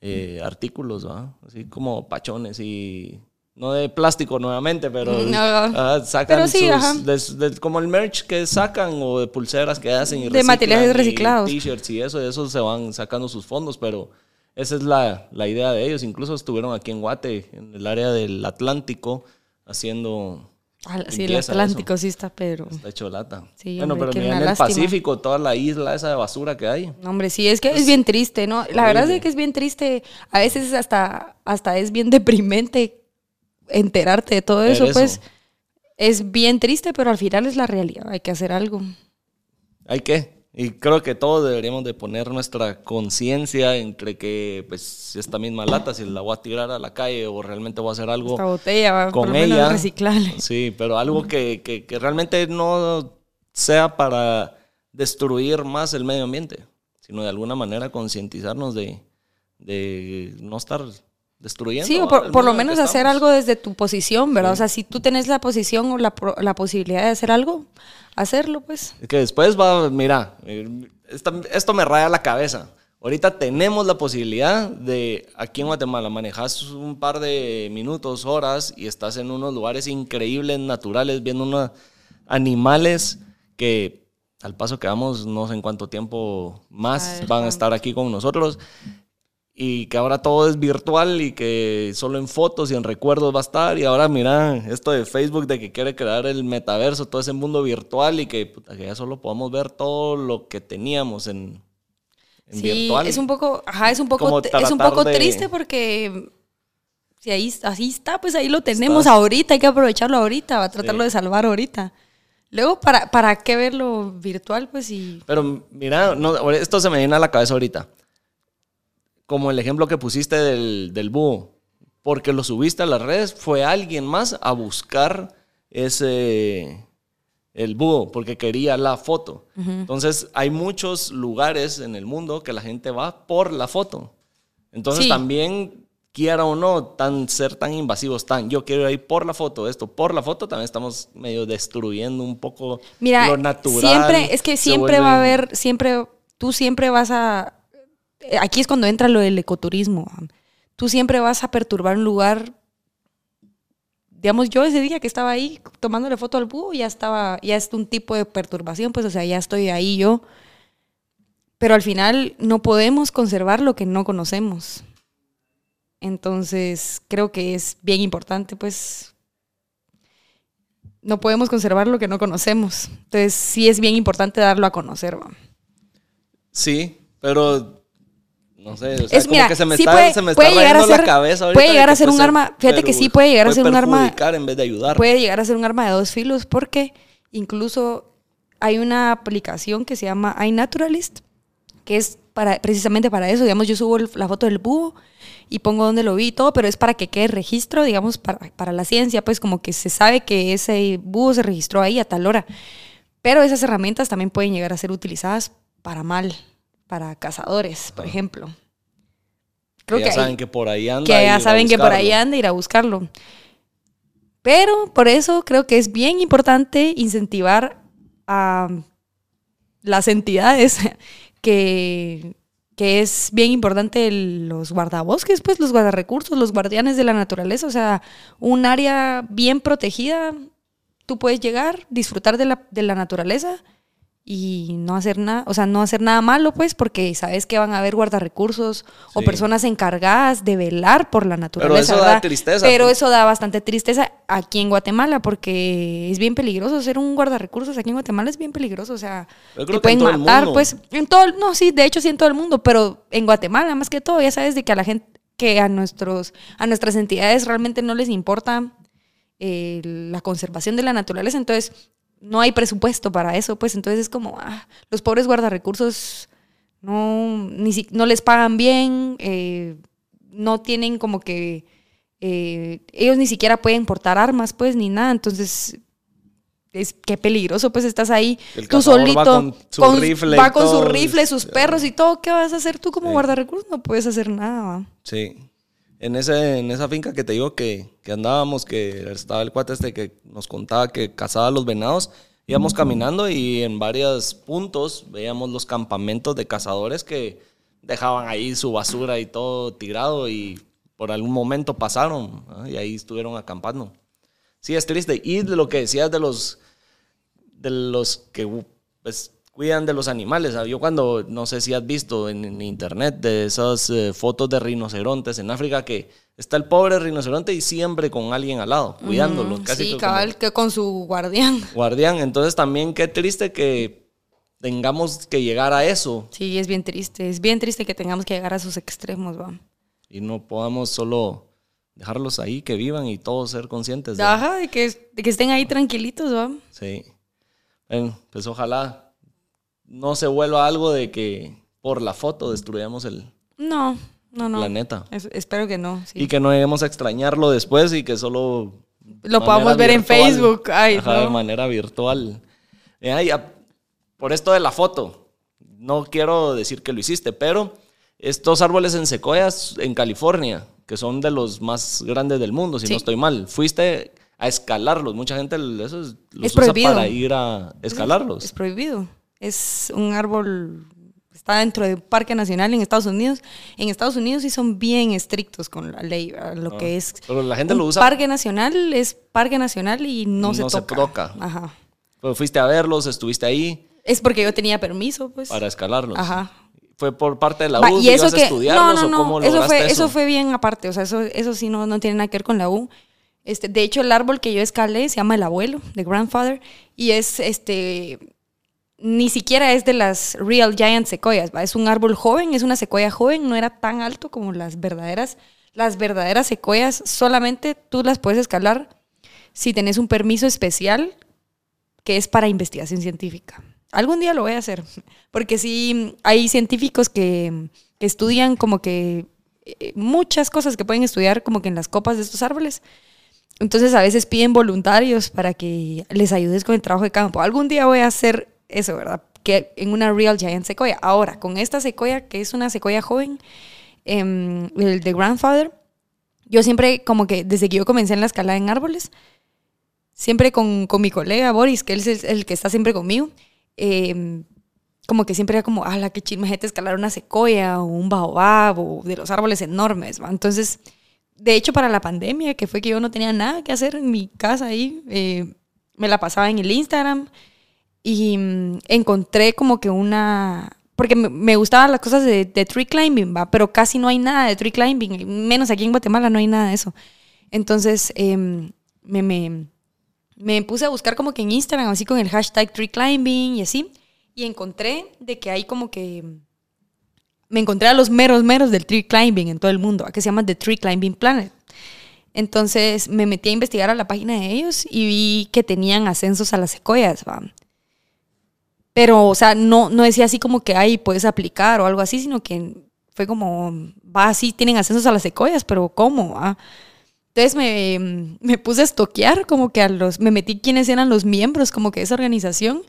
eh, artículos, ¿va? Así como pachones y... No de plástico nuevamente, pero No. ah, sacan Pero sí, sus- des- como el merch que sacan o de pulseras que hacen y De materiales reciclados. T-shirts y eso, de eso se van sacando sus fondos, pero esa es la, la idea de ellos. Incluso estuvieron aquí en Guate, en el área del Atlántico, haciendo sí, el Atlántico sí está, pero... Está hecho lata. Sí, bueno, hombre, pero qué mira en el lástima. Pacífico, toda la isla esa de basura que hay. No, hombre, sí, es que es bien triste, ¿no? La verdad es que es bien triste. A veces hasta, hasta es bien deprimente enterarte de todo eso, eso. pues. Es bien triste, pero al final es la realidad. Hay que hacer algo. Hay que. Y creo que todos deberíamos de poner nuestra conciencia entre que, pues, esta misma lata, si la voy a tirar a la calle o realmente voy a hacer algo Esta botella va por con ella. reciclable. Sí, pero algo que, que- que realmente no sea para destruir más el medio ambiente, sino de alguna manera concientizarnos de, de no estar destruyendo. Sí, o por, lo menos hacer algo desde tu posición, ¿verdad? O sea, si tú tenés la posición o la, la posibilidad de hacer algo, hacerlo, pues. Es que después va, mira, esta- esto me raya la cabeza. Ahorita tenemos la posibilidad de, aquí en Guatemala, manejas un par de minutos, horas y estás en unos lugares increíbles, naturales, viendo unos animales que al paso que vamos, no sé en cuánto tiempo más Ay, van a estar aquí con nosotros. Y que ahora todo es virtual y que solo en fotos y en recuerdos va a estar. Y ahora mira, esto de Facebook de que quiere crear el metaverso, todo ese mundo virtual y que, puta, que ya solo podamos ver todo lo que teníamos en, en Sí, virtual. es un poco, ajá, es un poco, es un poco de- triste porque si ahí así está, pues ahí lo tenemos ahorita, hay que aprovecharlo ahorita, va a tratarlo Sí. de salvar ahorita. Luego, ¿para, ¿para qué verlo virtual? Pues sí. Pero mira, no, esto se me viene a la cabeza ahorita. Como el ejemplo que pusiste del, del búho. Porque lo subiste a las redes, fue alguien más a buscar ese el búho porque quería la foto. Entonces, hay muchos lugares en el mundo que la gente va por la foto. Entonces, Sí. también quiera o no tan ser tan invasivos, tan yo quiero ir por la foto, esto por la foto, también estamos medio destruyendo un poco Mira, lo natural. siempre, es que siempre va a haber, siempre, tú siempre vas a, aquí es cuando entra lo del ecoturismo. Tú siempre vas a perturbar un lugar digamos, yo ese día que estaba ahí tomándole foto al búho, ya estaba, ya es un tipo de perturbación, pues, o sea, ya estoy ahí yo. Pero al final no podemos conservar lo que no conocemos. Entonces, creo que es bien importante, pues, no podemos conservar lo que no conocemos. Entonces, sí es bien importante darlo a conocer. Sí, pero no sé, o sea, Es, como mira, que se me sí está, puede- se me puede está llegar a rayando la ser- cabeza puede de llegar a ser un arma- fíjate que sí puede llegar a ser un arma- perjudicar en vez de ayudar. Puede llegar a ser un arma de dos filos porque incluso hay una aplicación que se llama iNaturalist, que es para, precisamente para eso. Digamos, yo subo el- la foto del búho y pongo dónde lo vi y todo, pero es para que quede registro, digamos, para, para la ciencia, pues como que se sabe que ese búho se registró ahí a tal hora. Pero esas herramientas también pueden llegar a ser utilizadas para mal, para cazadores, por ejemplo. que ya saben que por ahí anda. que ya saben que por ahí anda ir a buscarlo. Pero por eso creo que es bien importante incentivar a las entidades que, que es bien importante el- los guardabosques, pues los guardarrecursos, los guardianes de la naturaleza, o sea, un área bien protegida, tú puedes llegar, disfrutar de la, de la naturaleza y no hacer nada, o sea, no hacer nada malo, pues, porque sabes que van a haber guardarrecursos o Sí. personas encargadas de velar por la naturaleza. eso da tristeza, Pero pues. eso da bastante tristeza aquí en Guatemala, porque es bien peligroso ser un guardarrecursos aquí en Guatemala, es bien peligroso, o sea, Yo creo te que en pueden el matar, mundo. pues, en todo, no, sí, de hecho sí en todo el mundo, pero en Guatemala más que todo, ya sabes de que a la gente, que a nuestros, a nuestras entidades realmente no les importa eh, la conservación de la naturaleza, entonces no hay presupuesto para eso, pues entonces es como, ah, los pobres guardarrecursos no, ni si- no les pagan bien, eh, no tienen como que, eh, ellos ni siquiera pueden portar armas, pues, ni nada, entonces es qué peligroso, pues estás ahí El tú cazador va solito, con su rifle va con su rifle, sus perros y todo, ¿qué vas a hacer tú como Sí. guardarrecursos? No puedes hacer nada. Sí. En, ese, en esa finca que te digo que, que andábamos, que estaba el cuate este que nos contaba que cazaba los venados, íbamos caminando y en varios puntos veíamos los campamentos de cazadores que dejaban ahí su basura y todo tirado y por algún momento pasaron y ahí estuvieron acampando. Sí, es triste. Y de lo que decías de los, de los que pues, cuidan de los animales. ¿sabes? Yo cuando, no sé si has visto en, en internet de esas eh, fotos de rinocerontes en África que está el pobre rinoceronte y siempre con alguien al lado, cuidándolo. Mm, casi sí, que como cabal, que con su guardián. guardián. Entonces también qué triste que tengamos que llegar a eso Sí, es bien triste. Es bien triste que tengamos que llegar a sus extremos, va. y no podamos solo dejarlos ahí, que vivan y todos ser conscientes de Ajá, de que, de que estén ahí tranquilitos, va. Sí. Bueno, pues ojalá no se vuelva algo de que por la foto destruyamos el No, no, no. planeta. Es- espero que no. sí. Y que no lleguemos a extrañarlo después y que solo... Lo podamos ver en. Facebook. Ay, Ajá, de manera virtual. Eh, ay, a- por esto de la foto, no quiero decir que lo hiciste, pero estos árboles en secoyas en California, que son de los más grandes del mundo, si Sí. no estoy mal, fuiste a escalarlos. Mucha gente eso es- los Es usa prohibido. para ir a escalarlos. Es prohibido. Es un árbol, está dentro de un parque nacional en Estados Unidos. En Estados Unidos sí son bien estrictos con la ley, lo Ah, que es... Pero la gente un lo usa. Parque nacional es parque nacional y no, se No se toca. toca. Ajá. Pero fuiste a verlos, estuviste ahí Es porque yo tenía permiso, pues. para escalarlos. Ajá. ¿Fue por parte de la U? y eso ¿Ibas a que estudiarlos no, no, o no, cómo eso fue eso? eso fue bien aparte, o sea, eso eso sí no, no tiene nada que ver con la U. Este, de hecho el árbol que yo escalé se llama el abuelo, the grandfather, y es este ni siquiera es de las real giant sequoias, ¿va? es un árbol joven, es una secuoya joven, no era tan alto como las verdaderas. Las verdaderas secuoyas solamente tú las puedes escalar si tenés un permiso especial que es para investigación científica. Algún día lo voy a hacer, porque sí hay científicos que, que estudian como que eh, muchas cosas que pueden estudiar como que en las copas de estos árboles. Entonces a veces piden voluntarios para que les ayudes con el trabajo de campo. Algún día voy a hacer eso, ¿verdad? Que en una Real Giant Sequoia. Ahora, con esta sequoia, que es una sequoia joven, em, el de Grandfather, yo siempre como que desde que yo comencé en la escalada en árboles, siempre con, con mi colega Boris, que él es el, que está siempre conmigo, eh, como que siempre era como, ah, la que chismejete escalar una secoya o un baobab o de los árboles enormes, ¿va? Entonces, de hecho, para la pandemia, que fue que yo no tenía nada que hacer en mi casa ahí, eh, me la pasaba en el Instagram y mm, encontré como que una... Porque me, gustaban las cosas de, tree climbing, ¿va? Pero casi no hay nada de tree climbing, menos aquí en Guatemala no hay nada de eso. Entonces, em, me, me, me puse a buscar como que en Instagram, así con el hashtag tree climbing y así, y encontré de que hay como que me encontré a los meros meros del tree climbing en todo el mundo, que se llama The Tree Climbing Planet. Entonces me metí a investigar a la página de ellos y vi que tenían ascensos a las secoyas, ¿va? Pero, o sea, no, no decía así como que, ay, puedes aplicar o algo así, sino que fue como, va, sí, tienen ascensos a las secoyas, pero ¿cómo? Entonces me, me, puse a estoquear, como que a los, me metí quiénes eran los miembros, como que de esa organización,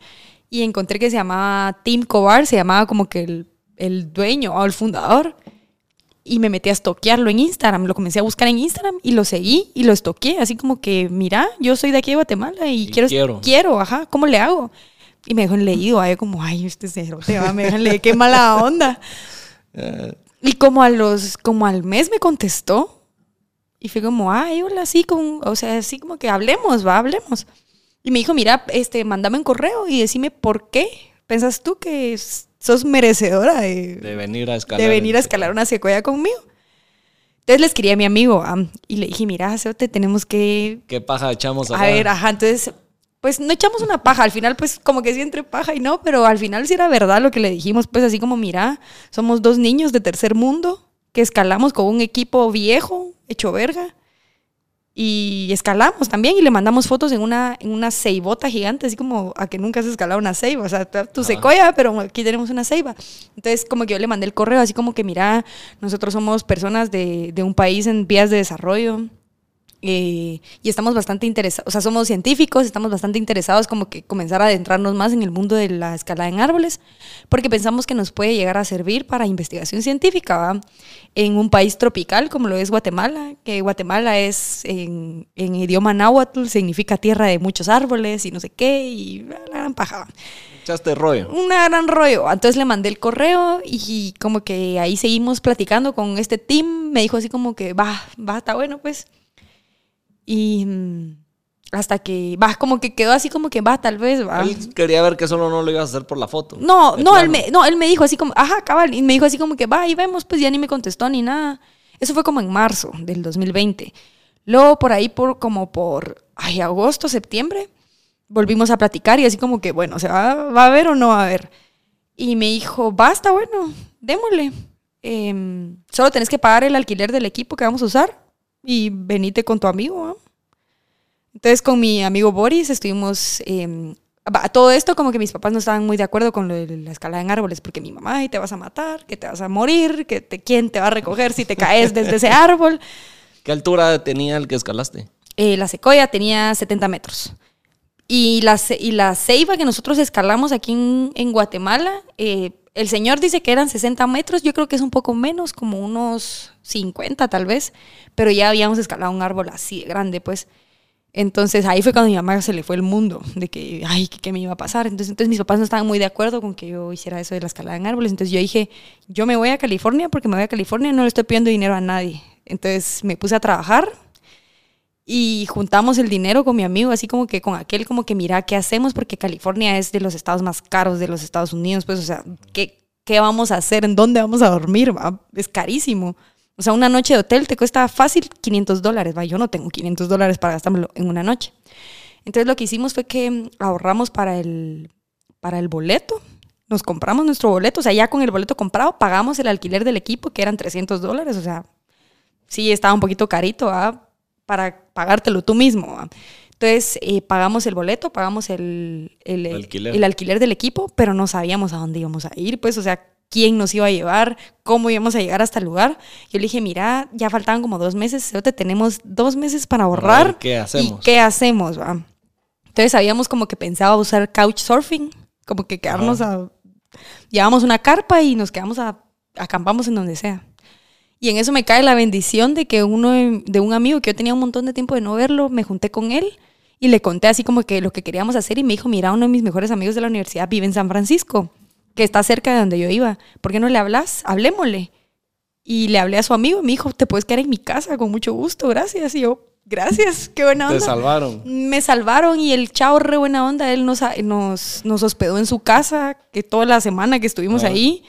y encontré que se llamaba Team Cobar, se llamaba como que el el dueño o el fundador. Y me metí a estoquearlo en Instagram. Lo comencé a buscar en Instagram y lo seguí y lo estoqueé. Así como que, mira, yo soy de aquí de Guatemala y, quiero, quiero, quiero, ajá, ¿cómo le hago? Y me dejó en leído. Ahí como, ay, este cerote, va, me dejan leer, qué mala onda. y como a los, como al mes me contestó. Y fue como, ay, hola, así como, o sea, así como que hablemos, va, hablemos. Y me dijo, mira, este, mándame un correo y decime por qué pensas tú que sos merecedora de, venir a escalar. De venir a escalar una secuela conmigo. Entonces le escribí a mi amigo y le dije, mira, te tenemos que... ¿Qué paja echamos A ver, ajá, entonces, pues no echamos una paja, al final pues como que sí entre paja y no, pero al final sí era verdad lo que le dijimos, pues así como, mira, somos dos niños de tercer mundo que escalamos con un equipo viejo, hecho verga, y escalamos también y le mandamos fotos en una, en una ceibota gigante, así como a que nunca has escalado una ceiba, o sea, tu secoya, pero aquí tenemos una ceiba. Entonces, como que yo le mandé el correo, así como que, mira, nosotros somos personas de, de un país en vías de desarrollo, eh, y estamos bastante interesados, o sea, somos científicos, estamos bastante interesados como que comenzar a adentrarnos más en el mundo de la escalada en árboles, porque pensamos que nos puede llegar a servir para investigación científica en un país tropical como lo es Guatemala, que Guatemala es en, en, idioma náhuatl, significa tierra de muchos árboles y no sé qué, y la gran paja. Echaste rollo. Una gran rollo. Entonces le mandé el correo y como que ahí seguimos platicando con este team. Me dijo así como que, va, va, está bueno, pues. Y mm, hasta que, va, como que quedó así como que va, tal vez, va. Él quería ver que solo no lo ibas a hacer por la foto. No, no, él me, no, él me dijo así como, ajá, cabal, y me dijo así como que va, y vemos, pues ya ni me contestó ni nada. Eso fue como en marzo del 2020. Luego por ahí, por como por, ay, agosto, septiembre, volvimos a platicar y así como que, bueno, ¿se va, va a ver o no va a ver? Y me dijo, basta, bueno, démosle. Em, solo tenés que pagar el alquiler del equipo que vamos a usar y venite con tu amigo. Entonces con mi amigo Boris estuvimos... Eh, todo esto como que mis papás no estaban muy de acuerdo con lo de la escalada en árboles, porque mi mamá, y te vas a matar, que te vas a morir, que te, quién te va a recoger si te caes desde ese árbol. ¿Qué altura tenía el que escalaste? Eh, la secoya tenía 70 metros. Y la, y la ceiba que nosotros escalamos aquí en, en Guatemala, eh, el señor dice que eran 60 metros, yo creo que es un poco menos, como unos 50 tal vez, pero ya habíamos escalado un árbol así de grande, pues. Entonces ahí fue cuando mi mamá se le fue el mundo, de que, ay, ¿qué, me iba a pasar? Entonces, entonces mis papás no estaban muy de acuerdo con que yo hiciera eso de la escalada en árboles. Entonces yo dije, yo me voy a California porque me voy a California, no le estoy pidiendo dinero a nadie. Entonces me puse a trabajar y juntamos el dinero con mi amigo, así como que con aquel, como que mira, ¿qué hacemos? Porque California es de los estados más caros de los Estados Unidos, pues, o sea, ¿qué, qué vamos a hacer? ¿En dónde vamos a dormir? Es carísimo. O sea, una noche de hotel te cuesta fácil 500 dólares. ¿va? Yo no tengo 500 dólares para gastármelo en una noche. Entonces lo que hicimos fue que ahorramos para el, para el boleto. Nos compramos nuestro boleto. O sea, ya con el boleto comprado pagamos el alquiler del equipo, que eran 300 dólares. O sea, sí estaba un poquito carito para pagártelo tú mismo. Entonces eh, pagamos el boleto, pagamos el, el, alquiler. el, alquiler. del equipo, pero no sabíamos a dónde íbamos a ir, pues, o sea, quién nos iba a llevar, cómo íbamos a llegar hasta el lugar. Yo le dije, mira, ya faltaban como dos meses, te tenemos dos meses para ahorrar. ¿Qué hacemos? ¿Y qué hacemos? Va? Entonces habíamos como que pensado usar couchsurfing, como que quedarnos a... Llevamos una carpa y nos quedamos a... acampamos en donde sea. Y en eso me cae la bendición de que uno de un amigo que yo tenía un montón de tiempo de no verlo, me junté con él y le conté así como que lo que queríamos hacer y me dijo, mira, uno de mis mejores amigos de la universidad vive en San Francisco que está cerca de donde yo iba. ¿Por qué no le hablas? Hablémosle. Y le hablé a su amigo, me dijo, te puedes quedar en mi casa con mucho gusto, gracias. Y yo, gracias, qué buena onda. Te salvaron. Me salvaron y el chavo re buena onda, él nos, nos, nos hospedó en su casa, que toda la semana que estuvimos Ah. ahí.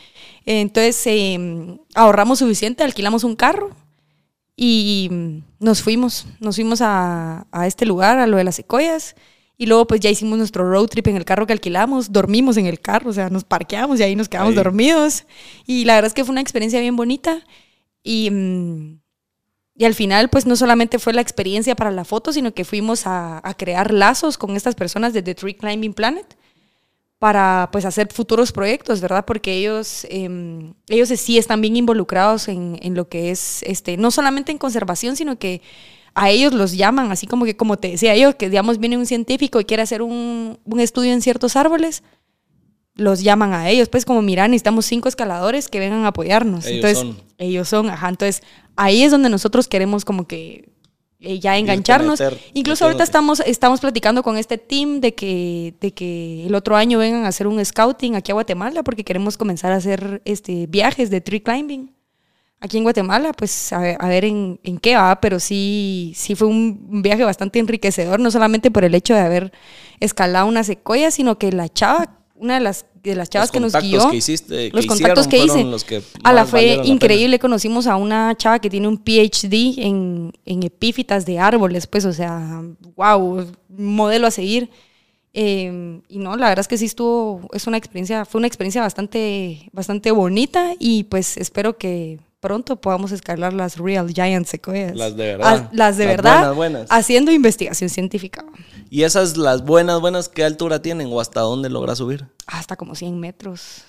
Entonces eh, ahorramos suficiente, alquilamos un carro y mm, nos fuimos, nos fuimos a, a este lugar, a lo de las secoyas. Y luego pues ya hicimos nuestro road trip en el carro que alquilamos, dormimos en el carro, o sea, nos parqueamos y ahí nos quedamos Ahí. dormidos. Y la verdad es que fue una experiencia bien bonita. Y, mm, y al final pues no solamente fue la experiencia para la foto, sino que fuimos a, a crear lazos con estas personas de The Tree Climbing Planet para pues hacer futuros proyectos, ¿verdad? Porque ellos, eh, ellos sí están bien involucrados en, en lo que es, este, no solamente en conservación, sino que a ellos los llaman, así como que, como te decía yo, que digamos viene un científico y quiere hacer un, un estudio en ciertos árboles, los llaman a ellos, pues como mira, necesitamos cinco escaladores que vengan a apoyarnos. Ellos entonces, son. ellos son, ajá, entonces ahí es donde nosotros queremos como que eh, ya engancharnos. meter- Incluso ahorita estamos, estamos platicando con este team de que, de que el otro año vengan a hacer un scouting aquí a Guatemala porque queremos comenzar a hacer este, viajes de tree climbing. Aquí en Guatemala, pues a ver, a ver en, en qué va, pero sí, sí fue un viaje bastante enriquecedor, no solamente por el hecho de haber escalado una secoya, sino que la chava, una de las, de las chavas Los que nos contactos guió, que hiciste, que los contactos que hice, los que a la fue la increíble. Conocimos a una chava que tiene un PhD en, en epífitas de árboles, pues, o sea, wow, modelo a seguir. Eh, y no, la verdad es que sí estuvo, es una experiencia, fue una experiencia bastante, bastante bonita y pues espero que pronto podamos escalar las Real Giant Sequoias. Las de verdad. Las de Las verdad. buenas, buenas. Haciendo investigación científica. Y esas, las buenas, buenas, ¿qué altura tienen o hasta dónde logras subir? Hasta como 100 metros.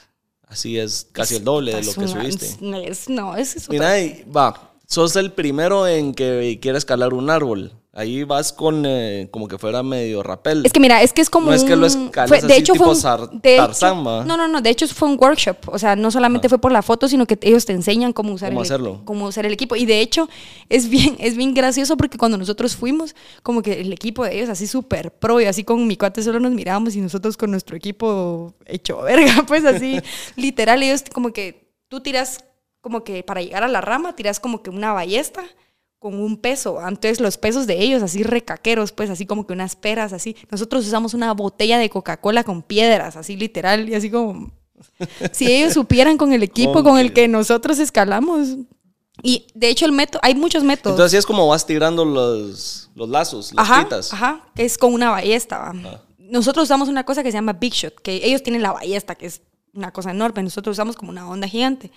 Así es casi el doble de lo que una- subiste. es- no, es, es otra Mira, y va, sos el primero en que quiere escalar un árbol. Ahí vas con eh, como que fuera medio rapel. Es que mira, es que es como No es que lo escales fue- así de hecho tipo fue un- de Tarzán. No, no, no, de hecho fue un workshop, o sea, no solamente fue por la foto, sino que ellos te enseñan cómo usar Cómo el, hacerlo. cómo usar el equipo y de hecho es bien es bien gracioso porque cuando nosotros fuimos, como que el equipo de ellos así súper pro y así con mi cuate solo nos mirábamos y nosotros con nuestro equipo hecho verga, pues así literal ellos como que tú tiras como que para llegar a la rama tiras como que una ballesta con un peso. Entonces los pesos de ellos así recaqueros, pues así como que unas peras, así. Nosotros usamos una botella de Coca-Cola con piedras, así literal, y así como... Si ellos supieran con el equipo con el que nosotros escalamos. Y de hecho el método, hay muchos métodos. Entonces así es como vas tirando los, los lazos, las ajá, pitas. ajá, que es con una ballesta. ¿va? Ah. Nosotros usamos una cosa que se llama Big Shot, que ellos tienen la ballesta, que es una cosa enorme. Nosotros usamos como una onda gigante.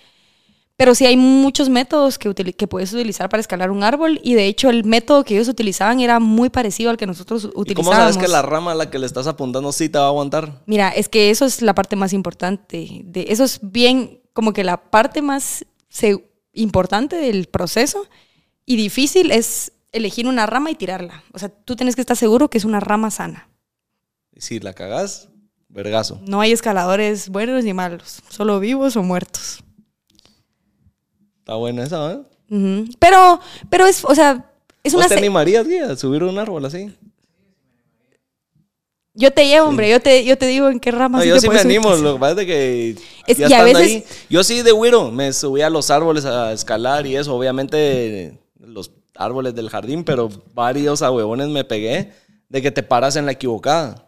Pero sí hay muchos métodos que, puedes utilizar para escalar un árbol y de hecho el método que ellos utilizaban era muy parecido al que nosotros ¿Y cómo sabes que la rama a la que le estás apuntando sí te va a aguantar? Mira, es que eso es la parte más importante. De, eso es bien, como que la parte más se- importante del proceso y difícil es elegir una rama y tirarla. O sea, tú tienes que estar seguro que es una rama sana. Y si la cagás, vergazo. No hay escaladores buenos ni malos, solo vivos o muertos. Está buena esa, ¿eh? Pero, pero es, o sea, es una... ¿Vos te animarías, Guía, a subir un árbol así? Yo te llevo, hombre, yo te, yo te digo en qué rama No, sí yo te sí me animo, lo que pasa es que Es- ya y a veces- ahí, yo sí de güiro me subí a los árboles a escalar y eso, obviamente los árboles del jardín, pero varios a huevones me pegué de que te paras en la equivocada.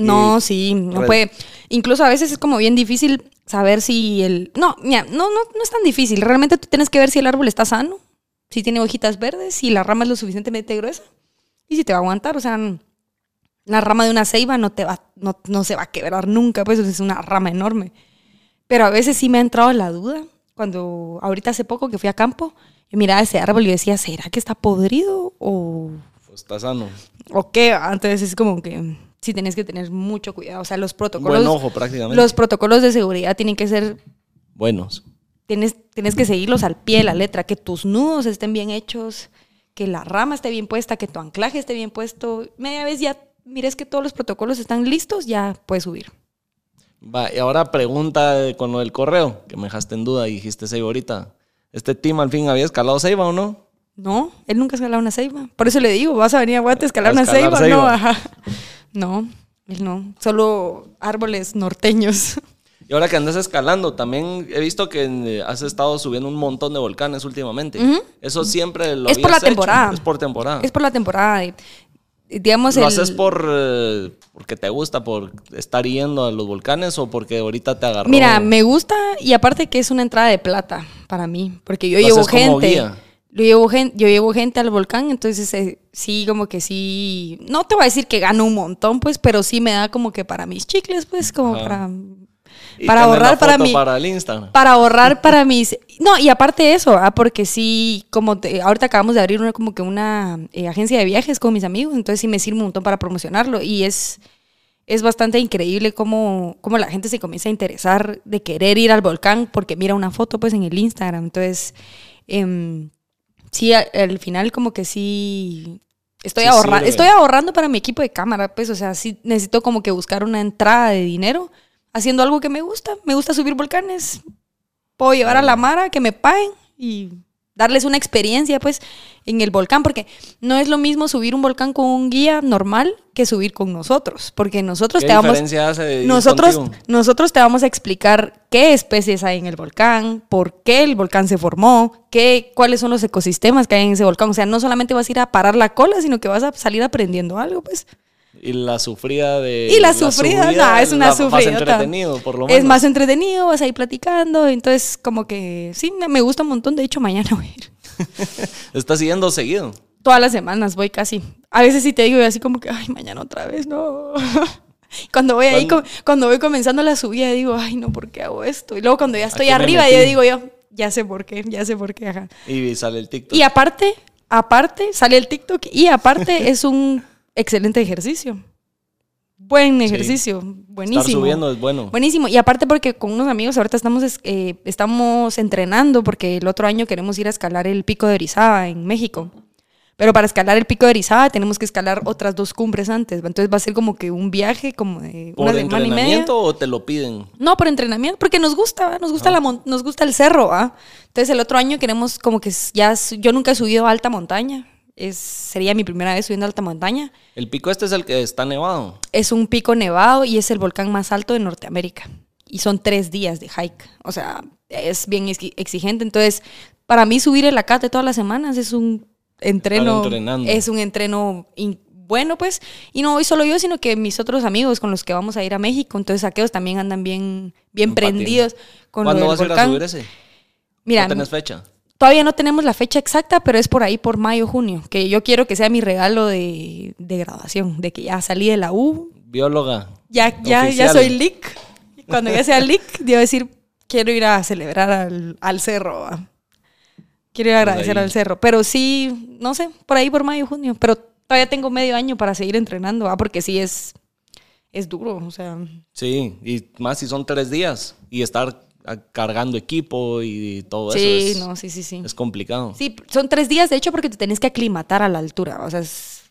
No, Y- sí, no puede. Incluso a veces es como bien difícil saber si el... No, mira, no, no, no es tan difícil. Realmente tú tienes que ver si el árbol está sano, si tiene hojitas verdes, si la rama es lo suficientemente gruesa y si te va a aguantar. O sea, la rama de una ceiba no, te va, no, no se va a quebrar nunca, pues es una rama enorme. Pero a veces sí me ha entrado la duda. Cuando ahorita hace poco que fui a campo, yo miraba ese árbol y decía, ¿será que está podrido o Pues está sano. ¿O qué? Entonces es como que sí tienes que tener mucho cuidado. O sea, los protocolos, buen ojo prácticamente. los protocolos de seguridad tienen que ser, Buenos. tienes, tienes que seguirlos al pie de la letra, que tus nudos estén bien hechos, que la rama esté bien puesta, que tu anclaje esté bien puesto. Media vez ya mires que todos los protocolos están listos, ya puedes subir. Va, y ahora pregunta con lo del correo, que me dejaste en duda y dijiste Seiba ahorita. ¿Este team al fin había escalado Seiba o no? No, él nunca ha escalado una ceiba. Por eso le digo, vas a venir a Guate a escalar A una escalar ceiba. No, ceiba. ajá. No, él no. Solo árboles norteños. Y ahora que andas escalando, también he visto que eh, has estado subiendo un montón de volcanes últimamente. Eso siempre lo Es por la hecho? temporada. Es por temporada. Es por la temporada. digamos, ¿Lo el- haces por eh, porque te gusta, por estar yendo a los volcanes o porque ahorita te agarró? Mira, me gusta y aparte que es una entrada de plata para mí, porque yo Lo llevo haces como gente. guía. Yo llevo, gente, yo llevo gente al volcán, entonces eh, sí, como que sí, no te voy a decir que gano un montón, pues, pero sí me da como que para mis chicles, pues, como Ajá. para, para ahorrar para mi, para el Instagram. para ahorrar para mis... No, y aparte de eso, ah, porque sí, como te- ahorita acabamos de abrir una, como que una eh, agencia de viajes con mis amigos, entonces sí me sirve un montón para promocionarlo y es, es bastante increíble cómo, cómo la gente se comienza a interesar de querer ir al volcán porque mira una foto pues en el Instagram, entonces em, sí, al final como que sí... Estoy, Sí ahorra- sirve. estoy ahorrando para mi equipo de cámara, pues, o sea, sí necesito como que buscar una entrada de dinero haciendo algo que me gusta. Me gusta subir volcanes. Puedo llevar a la Mara que me paguen y darles una experiencia, pues, en el volcán, porque no es lo mismo subir un volcán con un guía normal que subir con nosotros, porque nosotros ¿Qué te vamos... hace Nosotros, contigo? nosotros te vamos a explicar qué especies hay en el volcán, por qué el volcán se formó, qué, cuáles son los ecosistemas que hay en ese volcán. O sea, no solamente vas a ir a parar la cola, sino que vas a salir aprendiendo algo, pues. Y la sufrida de. Y la sufrida, subida no, es una la- sufrida. Más entretenido, por lo menos. Es más entretenido, vas a ir platicando. Entonces, como que sí, me- gusta un montón. De hecho, mañana voy a ir. Estás siguiendo seguido. Todas las semanas voy casi. A veces sí te digo así como que, ay, mañana otra vez, no. Cuando voy ahí, cuando voy comenzando la subida, digo, ay, no, ¿por qué hago esto? Y luego cuando ya estoy arriba, ya digo yo, ya sé por qué, ya sé por qué, ajá. Y sale el TikTok. Y aparte, aparte, sale el TikTok y aparte es un excelente ejercicio. Buen Sí. ejercicio, buenísimo. Estar subiendo es bueno. Buenísimo. Y aparte porque con unos amigos ahorita estamos, es- eh, estamos entrenando porque el otro año queremos ir a escalar el pico de Orizaba en México. Pero para escalar el pico de Orizaba tenemos que escalar otras dos cumbres antes. Entonces va a ser como que un viaje como de ¿Por una semana y media. entrenamiento o te lo piden? No, por entrenamiento, porque nos gusta, nos gusta la mon- nos gusta el cerro, ¿va? Entonces el otro año queremos como que ya yo nunca he subido a alta montaña. Es, sería mi primera vez subiendo a alta montaña. El pico este es el que está nevado. Es un pico nevado y es el volcán más alto de Norteamérica. Y son tres días de hike. O sea, es bien exi- exigente. Entonces, para mí subir el acate todas las semanas es un entreno. Es un entreno bueno, pues. Y no voy solo yo, sino que mis otros amigos con los que vamos a ir a México. Entonces, aquellos también andan bien, bien prendidos con ¿Cuándo vas a ir a subir ese? Mira, ¿No tenés fecha? Todavía no tenemos la fecha exacta, pero es por ahí, por mayo, junio, que yo quiero que sea mi regalo de, de graduación, de que ya salí de la U, Bióloga. ya, ya, ya soy LIC. Cuando ya sea LIC, debo decir, quiero ir a celebrar al, al cerro. ¿va? Quiero ir a agradecer al cerro. Pero sí, no sé, por ahí por mayo, junio. Pero todavía tengo medio año para seguir entrenando, ¿va? porque sí es, es duro. O sea, Sí, y más si son tres días. Y estar cargando equipo y todo sí, eso es, no, sí, sí, sí. es complicado. Sí, son tres días, de hecho, porque te tenés que aclimatar a la altura. O sea, es,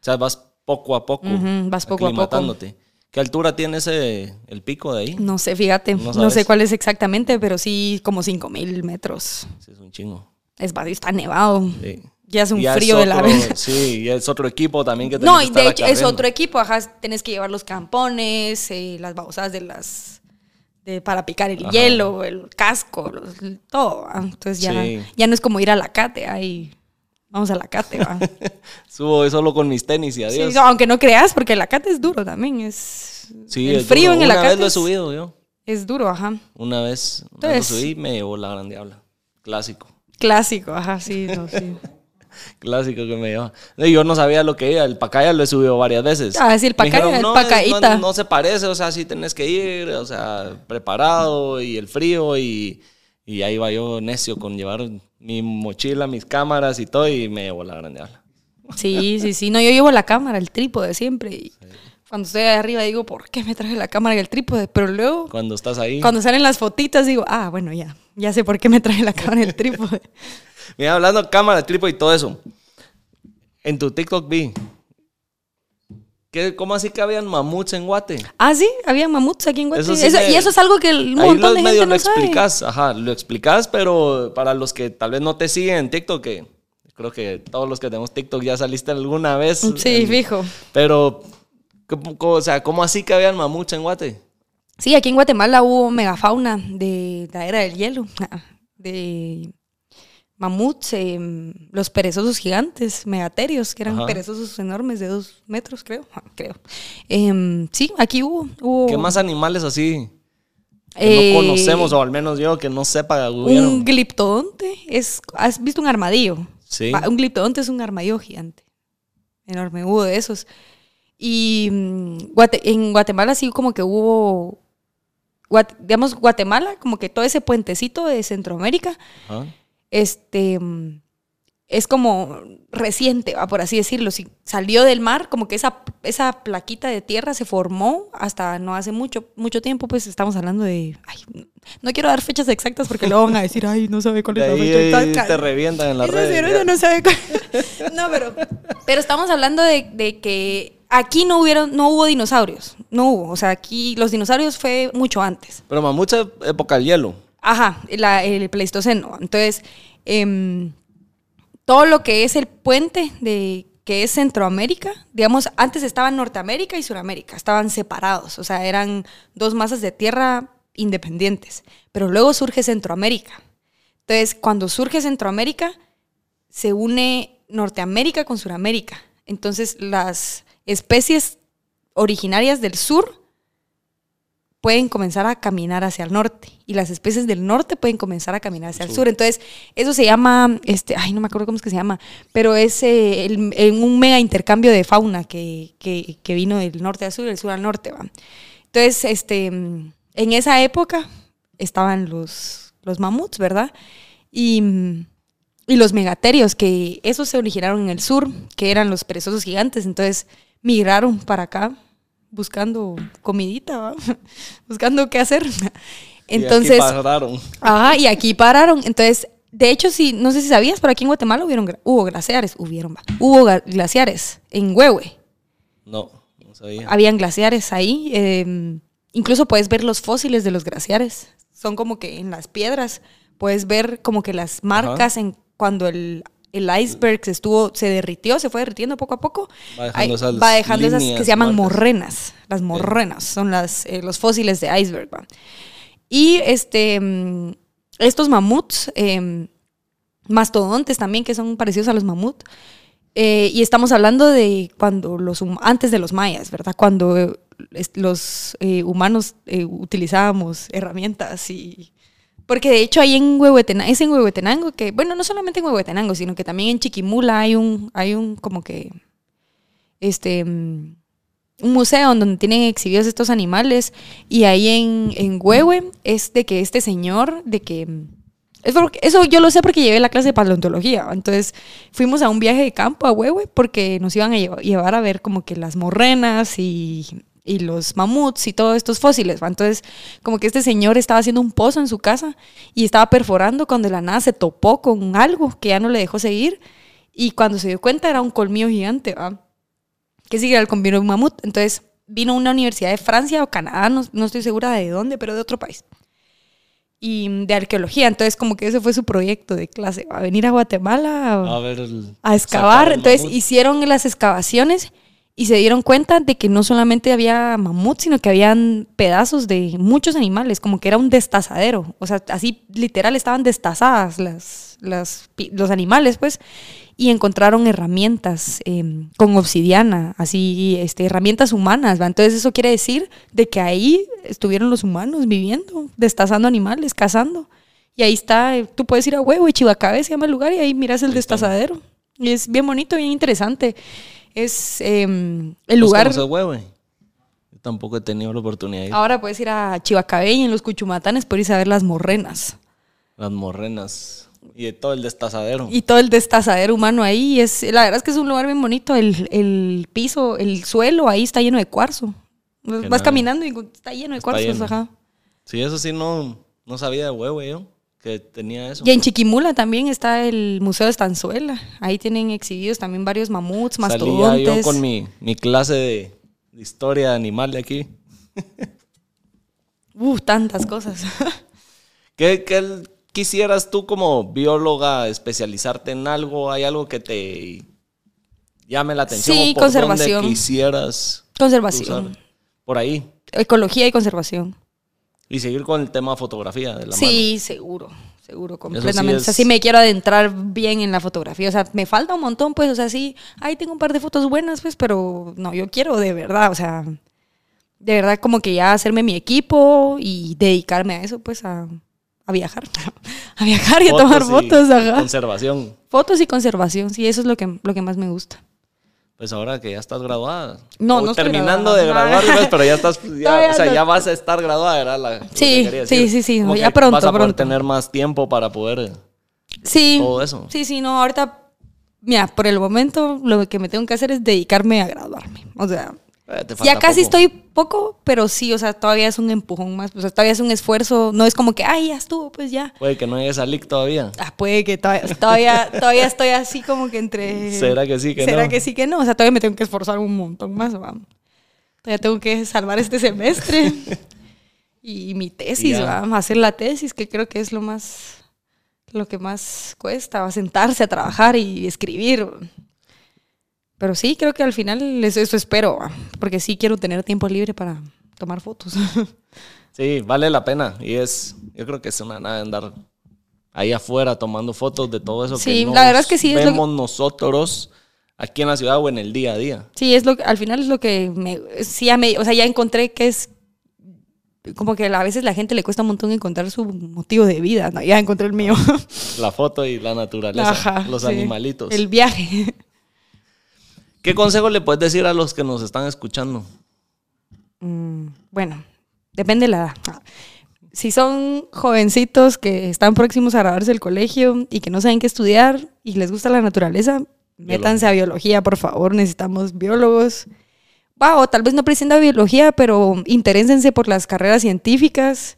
O sea, vas poco a poco. Ujú, vas poco a poco. aclimatándote. ¿Qué altura tiene ese, el pico de ahí? No sé, fíjate, No no, sé cuál es exactamente, pero sí como 5000 metros. Sí, es un chingo. Es está nevado. Sí. Ya es un Ya frío de la otro- verga. Sí, y es otro equipo también que No, tenés y que de hecho es otro equipo, ajá, tenés que llevar los campones, eh, las babosadas de las de, para picar el Ajá. hielo, el casco, los- todo. ¿va? Entonces ya, Sí. ya no es como ir a la cate, ahí vamos a la cate, va. Subo solo con mis tenis y Sí, adiós. no, aunque no creas, porque el acate es duro también, es Sí, el es frío duro. en el Una vez lo he es- subido yo. es duro, ajá. Una vez, una vez Entonces- lo subí y me llevó la gran diabla. Clásico. Clásico, ajá, sí, no, sí. Clásico que me lleva. Yo no sabía lo que era. El pacaya lo he subido varias veces. Ah, sí, el pacaya, el no, pacaíta. No, no se parece, o sea, sí tenés que ir, o sea, preparado y el frío y, y ahí va yo necio con llevar mi mochila, mis cámaras y todo y me llevó la gran diabla. Sí, sí, sí. No, yo llevo la cámara, el trípode siempre. Y cuando estoy ahí arriba digo, ¿por qué me traje la cámara y el trípode? Pero luego, Cuando estás ahí. cuando salen las fotitas, digo, ah, bueno, ya. Ya sé por qué me traje la cámara y el trípode. Mira, hablando de cámara, trípode y todo eso. En tu TikTok vi. ¿Qué, ¿Cómo así que habían mamuts en Guate? Ah, sí, había mamuts aquí en Guate. Eso sí Eso- me- y eso es algo que un montón de medio gente lo sabe. explicas, ajá, lo explicas, pero para los que tal vez no te siguen en TikTok, que creo que todos los que tenemos TikTok ya saliste alguna vez. Sí, en- fijo. Pero, ¿cómo, cómo- o sea, ¿cómo así que habían mamuts en Guate? Sí, aquí en Guatemala hubo megafauna de la era del hielo, de mamuts, em, los perezosos gigantes, megaterios, que eran Ajá. perezosos enormes de dos metros, creo. Creo. Em, sí, aquí hubo. hubo ¿Qué más animales así que eh, no conocemos, o al menos yo que no sepa hubieron? Un gliptodonte. Es, ¿Has visto un armadillo? Sí. Un gliptodonte es un armadillo gigante. Enorme, hubo de esos. Y mm, en Guatemala sí como que hubo, digamos, Guatemala, como que todo ese puentecito de Centroamérica, Ajá. este, mm, es como reciente, va, por así decirlo. Si salió del mar, como que esa, esa plaquita de tierra se formó hasta no hace mucho, mucho tiempo, pues estamos hablando de... ay, no quiero dar fechas exactas porque luego van a decir, ay, no sabe cuál es la fecha te revientan en cerebro ya. no pero, pero estamos hablando de, de que aquí no hubieron, no hubo dinosaurios. No hubo. O sea, aquí los dinosaurios fue mucho antes. Pero mucha época del hielo. Ajá, la- el Pleistoceno. Entonces, em, todo lo que es el puente de que es Centroamérica, digamos, antes estaban Norteamérica y Suramérica, estaban separados, o sea, eran dos masas de tierra independientes, pero luego surge Centroamérica. Entonces, cuando surge Centroamérica, se une Norteamérica con Suramérica. Entonces, las especies originarias del sur pueden comenzar a caminar hacia el norte y las especies del norte pueden comenzar a caminar hacia el Sur. Entonces, eso se llama, este, ay, no me acuerdo cómo es que se llama, pero es eh, el- en un mega intercambio de fauna que, que- que vino del norte al sur del sur al norte, ¿va? Entonces, este, en esa época estaban los, los mamuts, ¿verdad? Y, y los megaterios, que esos se originaron en el sur, que eran los perezosos gigantes, entonces migraron para acá buscando comidita, ¿va? buscando qué hacer. Entonces, Y aquí pararon. ajá, y aquí pararon. Entonces, de hecho, sí, no sé si sabías, pero aquí en Guatemala hubieron, hubo glaciares, hubieron, va, hubo glaciares en Huehue. No, no sabía. Habían glaciares ahí. eh, incluso puedes ver los fósiles de los glaciares. Son como que en las piedras puedes ver como que las marcas en cuando el, el iceberg se estuvo, se derritió, se fue derritiendo poco a poco. Va dejando Ahí- esas va dejando esas que se llaman marcas. morrenas. Las morrenas son las, eh, los fósiles de iceberg. ¿va? Y este, mm, estos mamuts, eh, mastodontes también, que son parecidos a los mamuts. eh, y estamos hablando de cuando los antes de los mayas, ¿verdad? Cuando eh, los humanos utilizábamos herramientas y porque de hecho ahí en Huehuetenango, es en Huehuetenango que, bueno, no solamente en Huehuetenango, sino que también en Chiquimula hay un, hay un como que, este, mm, un museo donde tienen exhibidos estos animales y ahí en, en Huehue es de que este señor, de que, mm, porque- eso yo lo sé porque llevé la clase de paleontología, entonces fuimos a un viaje de campo a Huehue porque nos iban a lleva- llevar a ver como que las morrenas y, y los mamuts y todos estos fósiles, ¿va? entonces como que este señor estaba haciendo un pozo en su casa y estaba perforando cuando de la nada se topó con algo que ya no le dejó seguir y cuando se dio cuenta era un colmillo gigante, ¿va? que era el colmillo de un mamut. Entonces vino a una universidad de Francia o Canadá, no, no estoy segura de dónde, pero de otro país. Y mm, de arqueología, entonces como que ese fue su proyecto de clase, a venir a Guatemala a, A ver. el- a excavar. Entonces hicieron las excavaciones y se dieron cuenta de que no solamente había mamut, sino que habían pedazos de muchos animales, como que era un destazadero. O sea, así literal estaban destazadas las, las, los animales, pues. Y encontraron herramientas eh, con obsidiana, así, este, herramientas humanas. ¿va? Entonces eso quiere decir de que ahí estuvieron los humanos viviendo, destazando animales, cazando. Y ahí está, eh, tú puedes ir a Huevo y Chivacabe se llama el lugar y ahí miras el Ahí está. destazadero. Y es bien bonito, bien interesante. Es em, el ¿Vos lugar. Yo tampoco he tenido la oportunidad de ir. Ahora puedes ir a Chivacabe y en los Cuchumatanes puedes ir a ver las morrenas. Las morrenas. Y de todo el destazadero. Y todo el destazadero humano ahí. Es, la verdad es que es un lugar bien bonito. El, el piso, el suelo ahí está lleno de cuarzo. Vas nada. caminando y está lleno de Está cuarzos. lleno. Ajá. Sí, eso sí no, no sabía de Huehue yo. Que tenía eso. Y en Chiquimula también está el Museo de Estanzuela. Ahí tienen exhibidos también varios mamuts, Salía mastodontes. yo con mi, mi clase de, de historia animal de aquí. Uh, tantas cosas. ¿Qué, qué quisieras tú como bióloga especializarte en algo? ¿Hay algo que te llame la atención? Sí, o por conservación. Dónde quisieras Conservación. usar? Por ahí. Ecología y conservación. Y seguir con el tema fotografía de la Sí, seguro, seguro, completamente. O sea, sí me quiero adentrar bien en la fotografía. O sea, me falta un montón, pues, o sea, sí, ahí tengo un par de fotos buenas, pues, pero no, yo quiero de verdad, o sea, de verdad como que ya hacerme mi equipo y dedicarme a eso, pues, a, a viajar. a viajar y a tomar fotos, ajá. Conservación. Fotos y conservación, sí, eso es lo que, lo que más me gusta. Pues ahora que ya estás graduada. No, no terminando de graduar, pues, pero ya estás, ya, o sea, ya vas a estar graduada, era la. Sí, sí, sí, sí, ya pronto, vas a poder tener más tiempo para poder. Sí. Todo eso. Sí, sí, no, ahorita, mira, por el momento lo que me tengo que hacer es dedicarme a graduarme. O sea, eh, ya casi estoy poco, pero sí, o sea, todavía es un empujón más, o sea, todavía es un esfuerzo, no es como que, ay, ya estuvo, pues ya. Puede que no llegues a LIC todavía. Ah, puede que todavía, todavía, todavía estoy así como que entre... ¿Será que sí que no? ¿Será que sí que no? O sea, todavía me tengo que esforzar un montón más, vamos. Todavía tengo que salvar este semestre. y mi tesis, vamos, hacer la tesis, que creo que es lo más, lo que más cuesta, va a sentarse a trabajar y escribir. Pero sí, creo que al final eso, eso espero, porque sí quiero tener tiempo libre para tomar fotos. Sí, vale la pena. Y es, yo creo que es una nada andar ahí afuera tomando fotos de todo eso sí, que la verdad es que sí, vemos nosotros aquí en la ciudad o en el día a día. Sí, es lo que, al final es lo que me, sí, ya me, o sea, ya encontré que es como que a veces la gente le cuesta un montón encontrar su motivo de vida, ¿no? ya encontré el mío. La foto y la naturaleza, los animalitos. El viaje. ¿Qué consejo le puedes decir a los que nos están escuchando? Mm, bueno, depende de la edad. Si son jovencitos que están próximos a graduarse del colegio y que no saben qué estudiar y les gusta la naturaleza, métanse a biología, por favor. Necesitamos biólogos. Wow, tal vez no presenta biología, pero interésense por las carreras científicas.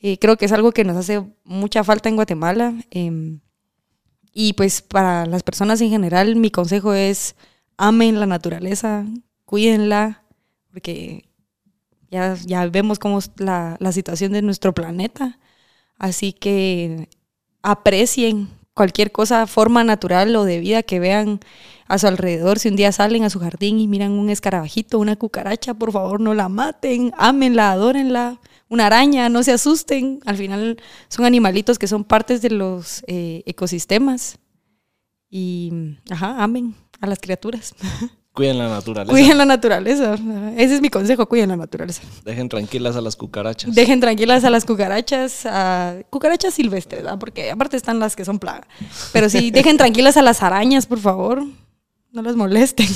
Eh, creo que es algo que nos hace mucha falta en Guatemala. Em, y pues para las personas en general, mi consejo es amen la naturaleza, cuídenla, porque ya, ya vemos cómo es la, la situación de nuestro planeta. Así que aprecien cualquier cosa, forma natural o de vida que vean a su alrededor. Si un día salen a su jardín y miran un escarabajito, una cucaracha, por favor no la maten, ámenla, adórenla. Una araña, no se asusten. Al final son animalitos que son partes de los eh, ecosistemas. Y, ajá, amen a las criaturas. Cuiden la naturaleza. Cuiden la naturaleza. Ese es mi consejo, cuiden la naturaleza. Dejen tranquilas a las cucarachas. Dejen tranquilas a las cucarachas, a cucarachas silvestres, ¿verdad? Porque aparte están las que son plaga. Pero sí, dejen tranquilas a las arañas, por favor. No las molesten.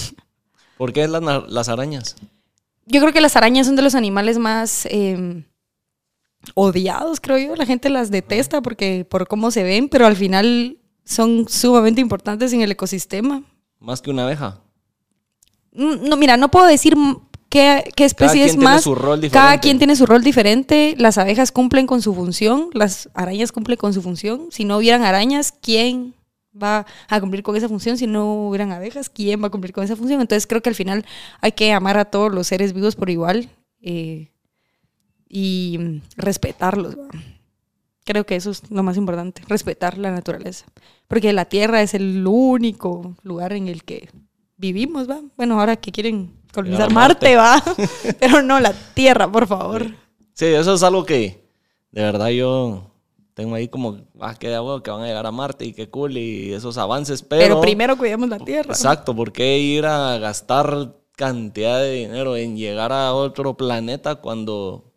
¿Por qué las, las arañas? Yo creo que las arañas son de los animales más em, odiados, creo yo. La gente las detesta porque por cómo se ven, pero al final son sumamente importantes en el ecosistema. Más que una abeja. Mm, no, mira, no puedo decir qué, qué especie es más. Tiene su rol Cada quien tiene su rol diferente. Las abejas cumplen con su función, las arañas cumplen con su función. Si no hubieran arañas, ¿quién va a cumplir con esa función? Si no hubieran abejas, ¿quién va a cumplir con esa función? Entonces creo que al final hay que amar a todos los seres vivos por igual eh, y respetarlos. Creo que eso es lo más importante, respetar la naturaleza. Porque la Tierra es el único lugar en el que vivimos, ¿va? Bueno, ahora que quieren colonizar Marte, ¿va? Pero no, la Tierra, por favor. Sí, eso es algo que de verdad yo tengo ahí como, ah, qué de que van a llegar a Marte y qué cool y esos avances, pero... Pero primero cuidemos la Tierra. Exacto, ¿por qué ir a gastar cantidad de dinero en llegar a otro planeta cuando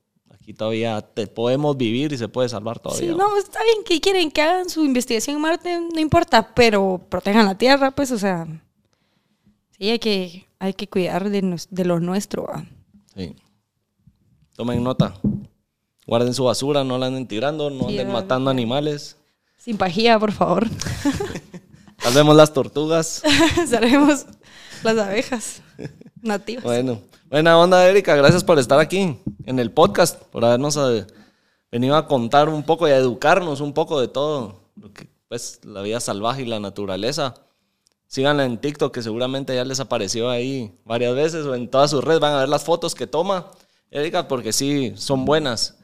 y todavía te podemos vivir y se puede salvar todavía. Sí, no, está bien que quieren que hagan su investigación en Marte, no importa, pero protejan la Tierra, pues, o sea, sí, hay que, hay que cuidar de, de lo nuestro. Sí. Tomen nota. Guarden su basura, no la anden tirando, no anden matando animales. Sin pajía, por favor. Salvemos las tortugas. Salvemos las abejas nativas. Bueno. Buena onda, Erika. Gracias por estar aquí en el podcast, por habernos eh, venido a contar un poco y a educarnos un poco de todo lo que pues la vida salvaje y la naturaleza. Síganla en TikTok, que seguramente ya les apareció ahí varias veces o en todas sus redes. Van a ver las fotos que toma Erika, porque sí, son buenas.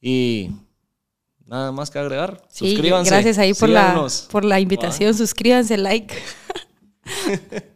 Y nada más que agregar. Sí, Suscríbanse. Gracias ahí por la, por la invitación. Suscríbanse, like.